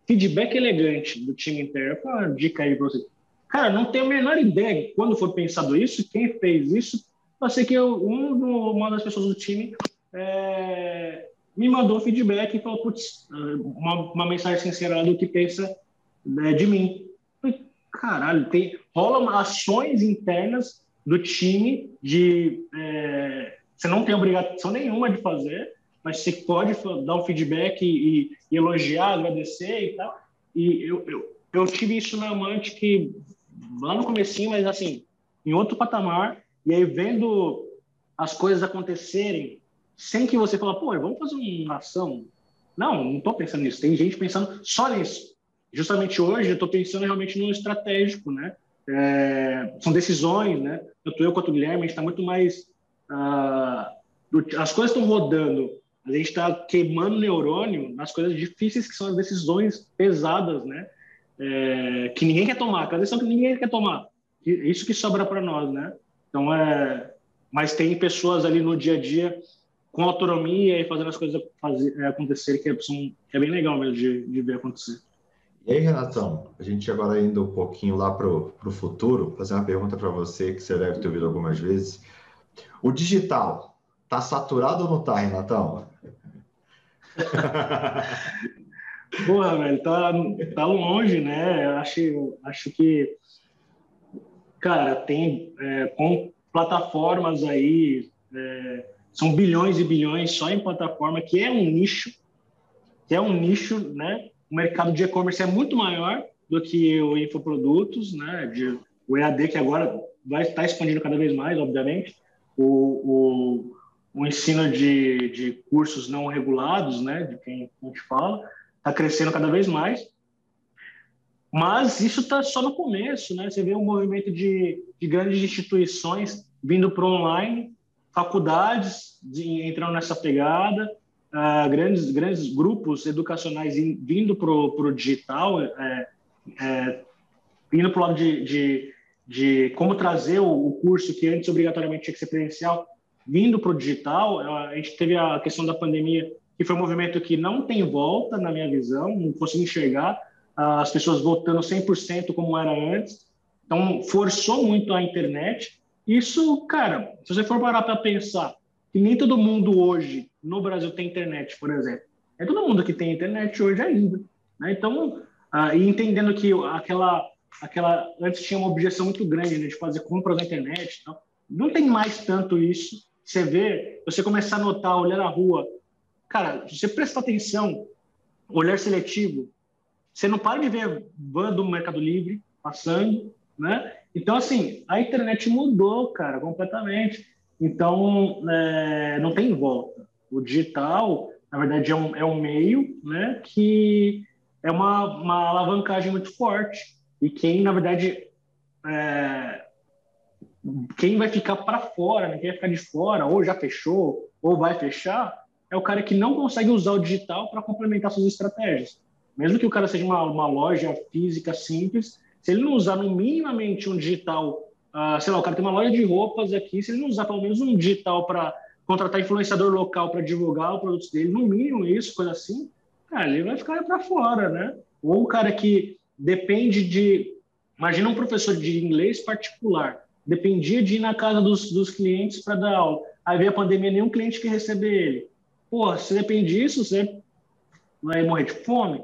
feedback elegante do time interno. Uma dica aí para você? Cara, não tenho a menor ideia quando foi pensado isso, quem fez isso. Eu sei que eu, um, uma das pessoas do time é, me mandou feedback e falou, putz, uma, uma mensagem sincera do que pensa né, de mim. Falei, caralho, tem, rolam ações internas do time de é, você não tem obrigação nenhuma de fazer, mas você pode dar um feedback e, e elogiar, agradecer e tal. E eu, eu, eu tive isso na Amante que lá no comecinho, mas assim, em outro patamar, e aí vendo as coisas acontecerem sem que você fale, pô, vamos fazer uma ação. Não, não estou pensando nisso. Tem gente pensando só nisso. Justamente hoje eu estou pensando realmente no estratégico, né? É, são decisões, né? Tanto eu quanto o Guilherme, a gente está muito mais... Uh, as coisas estão rodando. A gente está queimando neurônio nas coisas difíceis que são as decisões pesadas, né? É, que ninguém quer tomar, aquela decisão que ninguém quer tomar. Isso que sobra para nós, né? Então, é... Mas tem pessoas ali no dia a dia com autonomia e fazendo as coisas fazer, é, acontecerem, que é, que é bem legal mesmo de, de ver acontecer. E aí, Renatão, a gente agora indo um pouquinho lá para o futuro, fazer uma pergunta para você que você deve ter ouvido algumas vezes. O digital está saturado ou não está, Renatão? Porra, velho, tá, tá longe, né? Eu acho, acho que, cara, tem é, com plataformas aí, é, são bilhões e bilhões só em plataforma, que é um nicho, que é um nicho, né? O mercado de e-commerce é muito maior do que o infoprodutos, né? De, o EAD, que agora vai estar expandindo cada vez mais, obviamente. O, o, o ensino de, de cursos não regulados, né? De quem a gente fala, está crescendo cada vez mais. Mas isso está só no começo, né? Você vê um movimento de, de grandes instituições vindo para online faculdades de, entrando nessa pegada, uh, grandes, grandes grupos educacionais in, vindo para o digital, é, é, indo para o lado de, de, de, como trazer o, o, curso que antes obrigatoriamente tinha que ser presencial, vindo para o digital. A gente teve a questão da pandemia, que foi um movimento que não tem volta, na minha visão, não consigo enxergar as pessoas voltando 100% como era antes. Então, forçou muito a internet isso, cara, se você for parar para pensar que nem todo mundo hoje no Brasil tem internet, por exemplo. É todo mundo que tem internet hoje ainda. Né? Então, uh, e entendendo que aquela, aquela antes tinha uma objeção muito grande né, de fazer compras na internet, então, não tem mais tanto isso. Você vê, você começar a notar, olhar na rua, cara, se você prestar atenção, olhar seletivo, você não para de ver van do Mercado Livre passando, né? Então, assim, a internet mudou, cara, completamente. Então, é, não tem volta. O digital, na verdade, é um, é um meio né, que é uma, uma alavancagem muito forte. E quem, na verdade, é, quem vai ficar para fora, né, quem vai ficar de fora, ou já fechou, ou vai fechar, é o cara que não consegue usar o digital para complementar suas estratégias. Mesmo que o cara seja uma, uma loja física simples, se ele não usar no minimamente um digital, uh, sei lá, o cara tem uma loja de roupas aqui, se ele não usar pelo menos um digital para contratar influenciador local para divulgar os produtos dele, no mínimo isso, coisa assim, cara, ele vai ficar para fora, né? Ou o cara que depende de. Imagina um professor de inglês particular, dependia de ir na casa dos, dos clientes para dar aula. Aí veio a pandemia, nenhum cliente quer receber ele. Pô, se depende disso, você vai morrer de fome.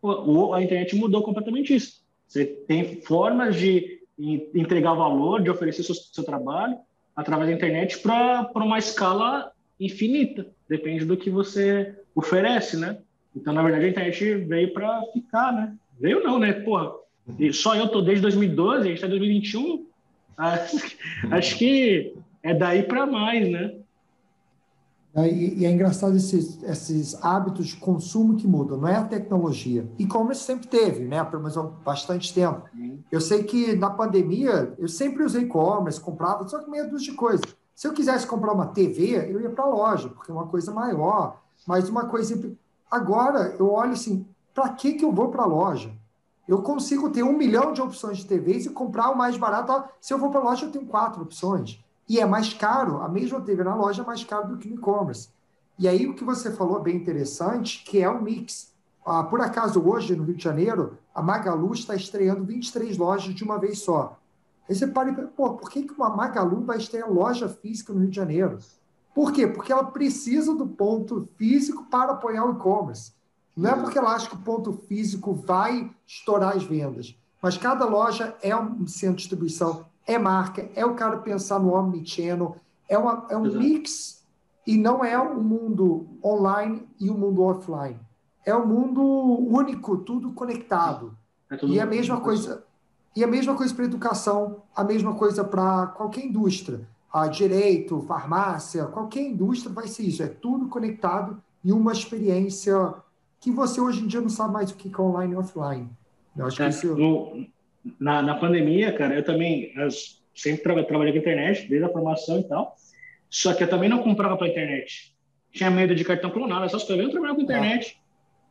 Pô, a internet mudou completamente isso. Você tem formas de entregar valor, de oferecer seu, seu trabalho através da internet para uma escala infinita. Depende do que você oferece, né? Então, na verdade, a internet veio para ficar, né? Veio não, né? Porra, só eu tô desde 2012, a gente está em 2021. Acho que é daí para mais, né? É, e, é engraçado esses, esses hábitos de consumo que mudam, não é a tecnologia. E-commerce sempre teve, né? Pelo menos há bastante tempo. Eu sei que na pandemia eu sempre usei e-commerce, comprava só que meia dúzia de coisas. Se eu quisesse comprar uma TV, eu ia para a loja, porque é uma coisa maior, mas uma coisa. Agora eu olho assim, para que, que eu vou para a loja? Eu consigo ter um milhão de opções de TVs e comprar o mais barato. Se eu vou para a loja, eu tenho quatro opções. E é mais caro, a mesma TV na loja é mais caro do que no e-commerce. E aí o que você falou é bem interessante, que é o mix. Ah, por acaso, hoje, no Rio de Janeiro, a Magalu está estreando 23 lojas de uma vez só. Aí você para e pensa, pô, por que, que uma Magalu vai estrear loja física no Rio de Janeiro? Por quê? Porque ela precisa do ponto físico para apoiar o e-commerce. Não é porque ela acha que o ponto físico vai estourar as vendas, mas cada loja é um centro de distribuição, é marca, é o cara pensar no omnichannel, é, uma, é um Exato. mix e não é o um mundo online e o um mundo offline. É o um mundo único, tudo conectado. É e a mesma coisa e a mesma coisa para educação, a mesma coisa para qualquer indústria, a direito, farmácia, qualquer indústria vai ser isso. É tudo conectado e uma experiência que você hoje em dia não sabe mais o que é online e offline. Eu acho é, que isso... no, na, na pandemia, cara, eu também eu sempre tra trabalhei com internet, desde a formação e tal. Só que eu também não comprava pela internet. Tinha medo de cartão clonado, essas coisas. Eu trabalhava com internet.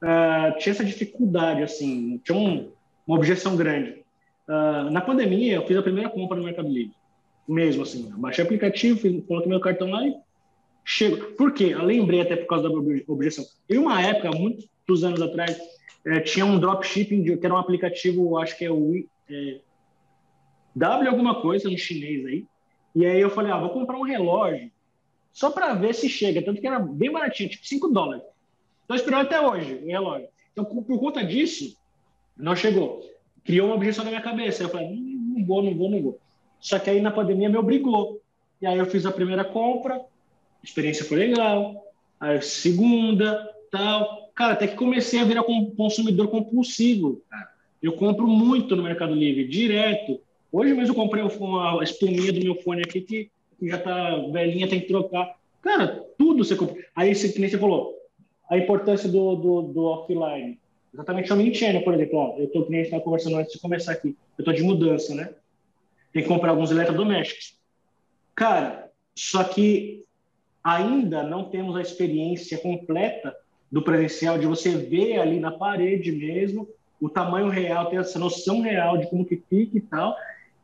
Uh, tinha essa dificuldade, assim, tinha um, uma objeção grande. Uh, na pandemia, eu fiz a primeira compra no Mercado Livre. Mesmo assim, baixei o aplicativo, fiz, coloquei meu cartão lá e chego. Por quê? Eu lembrei até por causa da objeção. Em uma época, muitos anos atrás, eh, tinha um dropshipping, que era um aplicativo, acho que é o é, W alguma coisa em chinês aí. E aí eu falei, ah, vou comprar um relógio só para ver se chega. Tanto que era bem baratinho, tipo 5 dólares. Estou esperando até hoje o relógio. Então, por conta disso, não chegou. Criou uma objeção na minha cabeça. Eu falei, hum, não vou, não vou, não vou. Só que aí na pandemia me obrigou. E aí eu fiz a primeira compra, a experiência foi legal. Aí segunda, tal. Cara, até que comecei a virar consumidor compulsivo, cara. Eu compro muito no Mercado Livre, direto. Hoje mesmo eu comprei uma espuminha do meu fone aqui que, que já tá velhinha, tem que trocar. Cara, tudo você compra. Aí esse cliente você falou, a importância do, do, do offline. Exatamente o Mintiana, por exemplo. Ó, eu tô, o cliente estava conversando antes de começar aqui. Eu tô de mudança, né? Tem que comprar alguns eletrodomésticos. Cara, só que ainda não temos a experiência completa do presencial, de você ver ali na parede mesmo o tamanho real, ter essa noção real de como que fica e tal.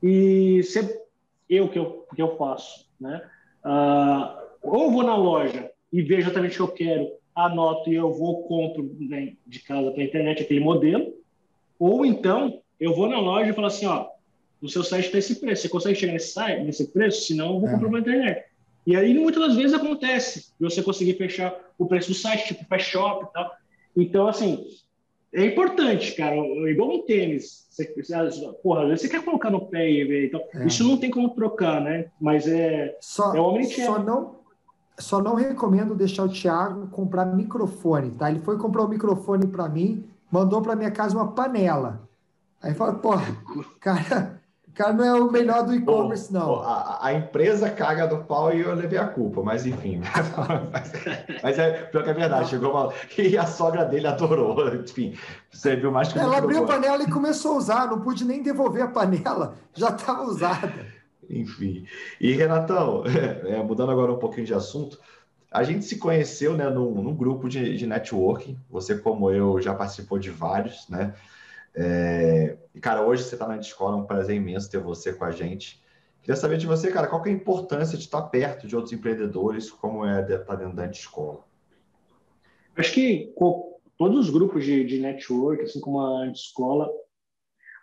E ser eu que eu, que eu faço, né? Uh, ou vou na loja e vejo exatamente o que eu quero, anoto e eu vou compro né, de casa para internet aquele modelo, ou então eu vou na loja e falo assim, ó, no seu site tem esse preço, você consegue chegar nesse site, nesse preço? Senão eu vou comprar é. pela internet. E aí muitas das vezes acontece você conseguir fechar o preço do site, tipo fast shop e tal. Então, assim, é importante, cara. Igual um tênis. Você, porra, às vezes você quer colocar no pé e ver. Então, é. isso não tem como trocar, né? Mas é. Só, é só não, só não recomendo deixar o Thiago comprar microfone, tá? Ele foi comprar o um microfone para mim, mandou para minha casa uma panela. Aí fala, pô, cara, o cara não é o melhor do e-commerce, não. a, a, empresa caga do pau e eu levei a culpa, mas enfim. mas, mas é pior que é verdade, chegou uma. E a sogra dele adorou. Enfim, você viu mais que Ela abriu a panela e começou a usar, não pude nem devolver a panela, já estava usada. Enfim. E, Renatão, é, mudando agora um pouquinho de assunto, a gente se conheceu né, num, num grupo de, de networking. Você, como eu, já participou de vários, né? É... E, cara, hoje você está na escola, é um prazer imenso ter você com a gente. Queria saber de você, cara, qual é a importância de estar perto de outros empreendedores, como é estar dentro da escola? Acho que todos os grupos de, de network, assim como a escola,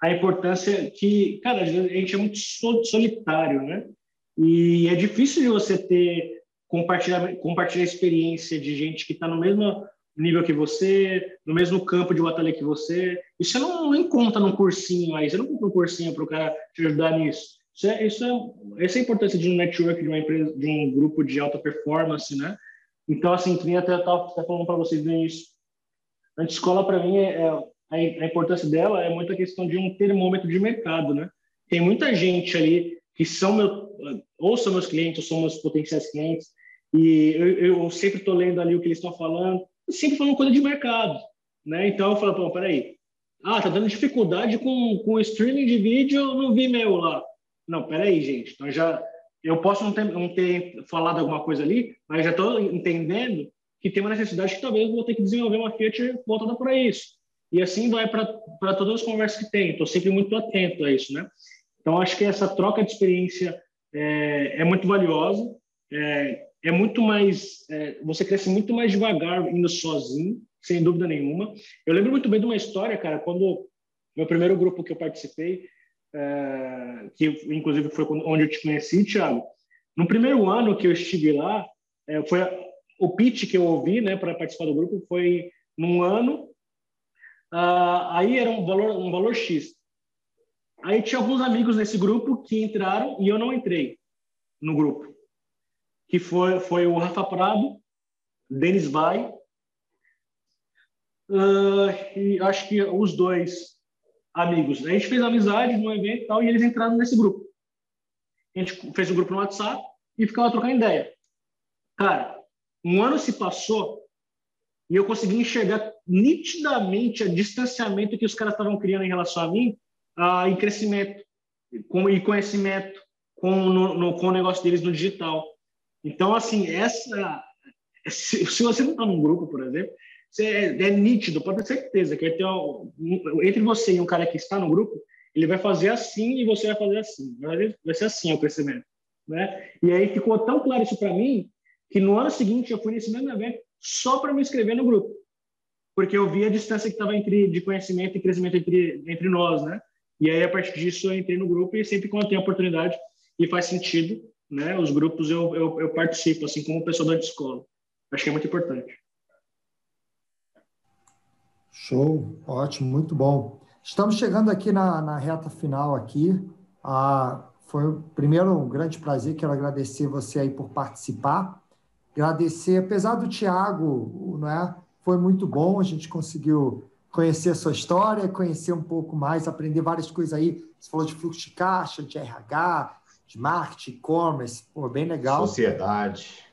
a importância que, cara, a gente é muito solitário, né? E é difícil de você ter compartilhar compartilhar experiência de gente que está no mesmo nível que você, no mesmo campo de batalha que você. Isso você não, encontra num cursinho aí, você não compra um cursinho para o cara te ajudar nisso. Isso é, isso é, essa é a importância de um network, de uma empresa, de um grupo de alta performance, né? Então, assim, que nem até estava falando para vocês no. A escola, para mim, é, é, a, importância dela é muito a questão de um termômetro de mercado, né? Tem muita gente ali que são meu, ou são meus clientes, ou são meus potenciais clientes, e eu, eu sempre estou lendo ali o que eles estão falando, sempre falando coisa de mercado, né? Então eu falo, pô, peraí, ah, tá dando dificuldade com, com streaming de vídeo no Vimeo lá. Não, peraí, gente, então já eu posso não ter, não ter falado alguma coisa ali, mas já estou entendendo que tem uma necessidade que talvez eu vou ter que desenvolver uma Fiat voltada para isso. E assim vai para todas as conversas que tem. Estou sempre muito atento a isso, né? Então acho que essa troca de experiência é, é muito valiosa. É, é muito mais, é, você cresce muito mais devagar indo sozinho, sem dúvida nenhuma. Eu lembro muito bem de uma história, cara, quando meu primeiro grupo que eu participei, é, que inclusive foi onde eu te conheci, Thiago. No primeiro ano que eu estive lá, é, foi o pitch que eu ouvi, né, para participar do grupo foi num ano. Uh, aí era um valor, um valor X. Aí tinha alguns amigos nesse grupo que entraram e eu não entrei no grupo que foi, foi o Rafa Prado, Denis Vai, uh, e acho que os dois amigos. A gente fez amizade no evento e tal, e eles entraram nesse grupo. A gente fez um grupo no WhatsApp e ficava trocando ideia. Cara, um ano se passou e eu consegui enxergar nitidamente o distanciamento que os caras estavam criando em relação a mim uh, em crescimento com, e conhecimento com, no, no, com o negócio deles no digital. Então, assim, essa. Se, você não está num grupo, por exemplo, é, é, nítido, pode ter certeza que ter entre você e um cara que está no grupo, ele vai fazer assim e você vai fazer assim. Vai, vai ser assim o crescimento. Né? E aí ficou tão claro isso para mim que no ano seguinte eu fui nesse mesmo evento só para me inscrever no grupo. Porque eu vi a distância que estava entre de conhecimento e crescimento entre, entre nós, né? E aí, a partir disso, eu entrei no grupo e sempre quando tenho oportunidade e faz sentido, né, os grupos eu, eu, eu participo, assim como pessoa da escola. Acho que é muito importante. Show, ótimo, muito bom. Estamos chegando aqui na, na reta final aqui. Ah, foi primeiro um grande prazer, quero agradecer você aí por participar. Agradecer, apesar do Tiago, não é? Foi muito bom, a gente conseguiu conhecer a sua história, conhecer um pouco mais, aprender várias coisas aí. Você falou de fluxo de caixa, de RH, de marketing, e-commerce, pô, bem legal. Sociedade.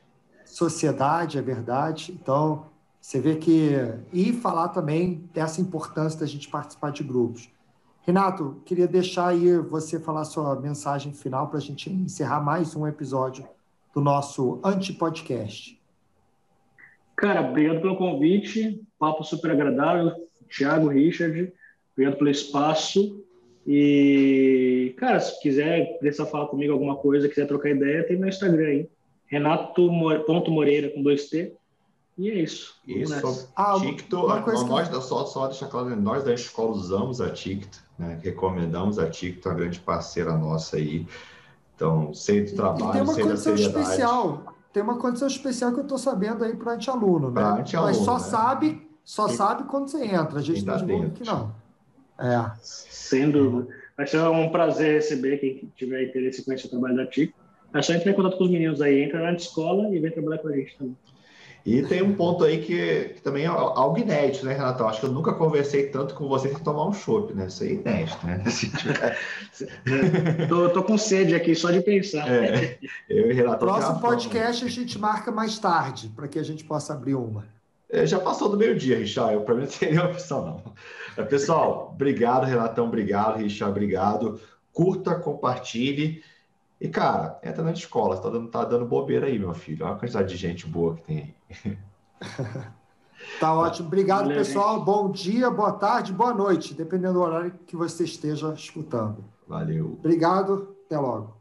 Sociedade, é verdade. Então, você vê que. E falar também dessa importância da gente participar de grupos. Renato, queria deixar aí você falar sua mensagem final para a gente encerrar mais um episódio do nosso Anti-Podcast. Cara, obrigado pelo convite, papo super agradável. Thiago, Richard, obrigado pelo espaço. E, cara, se quiser precisar falar comigo alguma coisa, quiser trocar ideia, tem meu Instagram aí. Renato.moreira com dois T. E é isso. Isso. Ah, Ticto, nós, que... só, só deixar claro, nós da escola usamos a Ticto, né? recomendamos a Ticto, uma grande parceira nossa aí. Então, sei do trabalho, e tem uma sei condição da especial. Tem uma condição especial que eu estou sabendo aí para anti-aluno, né? Anti Mas só né? sabe só sabe quando você entra. A gente não divulga aqui, não. É. Sem dúvida. Vai ser um prazer receber quem tiver interesse em conhecer o trabalho da TIC. É só entrar em contato com os meninos aí, entra na escola e vem trabalhar com a gente também. E tem um ponto aí que, que, também é algo inédito, né, Renato? Acho que eu nunca conversei tanto com você que tomar um chopp, né? Isso aí é inédito, né? tô, tô, com sede aqui só de pensar. É, eu e Renato. Próximo podcast a gente marca mais tarde, para que a gente possa abrir uma. É, já passou do meio-dia, Richard. Para mim não seria opção, não. É, pessoal, obrigado, Renatão. Obrigado, Richard. Obrigado. Curta, compartilhe. E, cara, entra na escola, tá dando, tá dando bobeira aí, meu filho. Olha a quantidade de gente boa que tem aí. tá ótimo. Obrigado, Valeu, pessoal. Gente. Bom dia, boa tarde, boa noite, dependendo do horário que você esteja escutando. Valeu. Obrigado, até logo.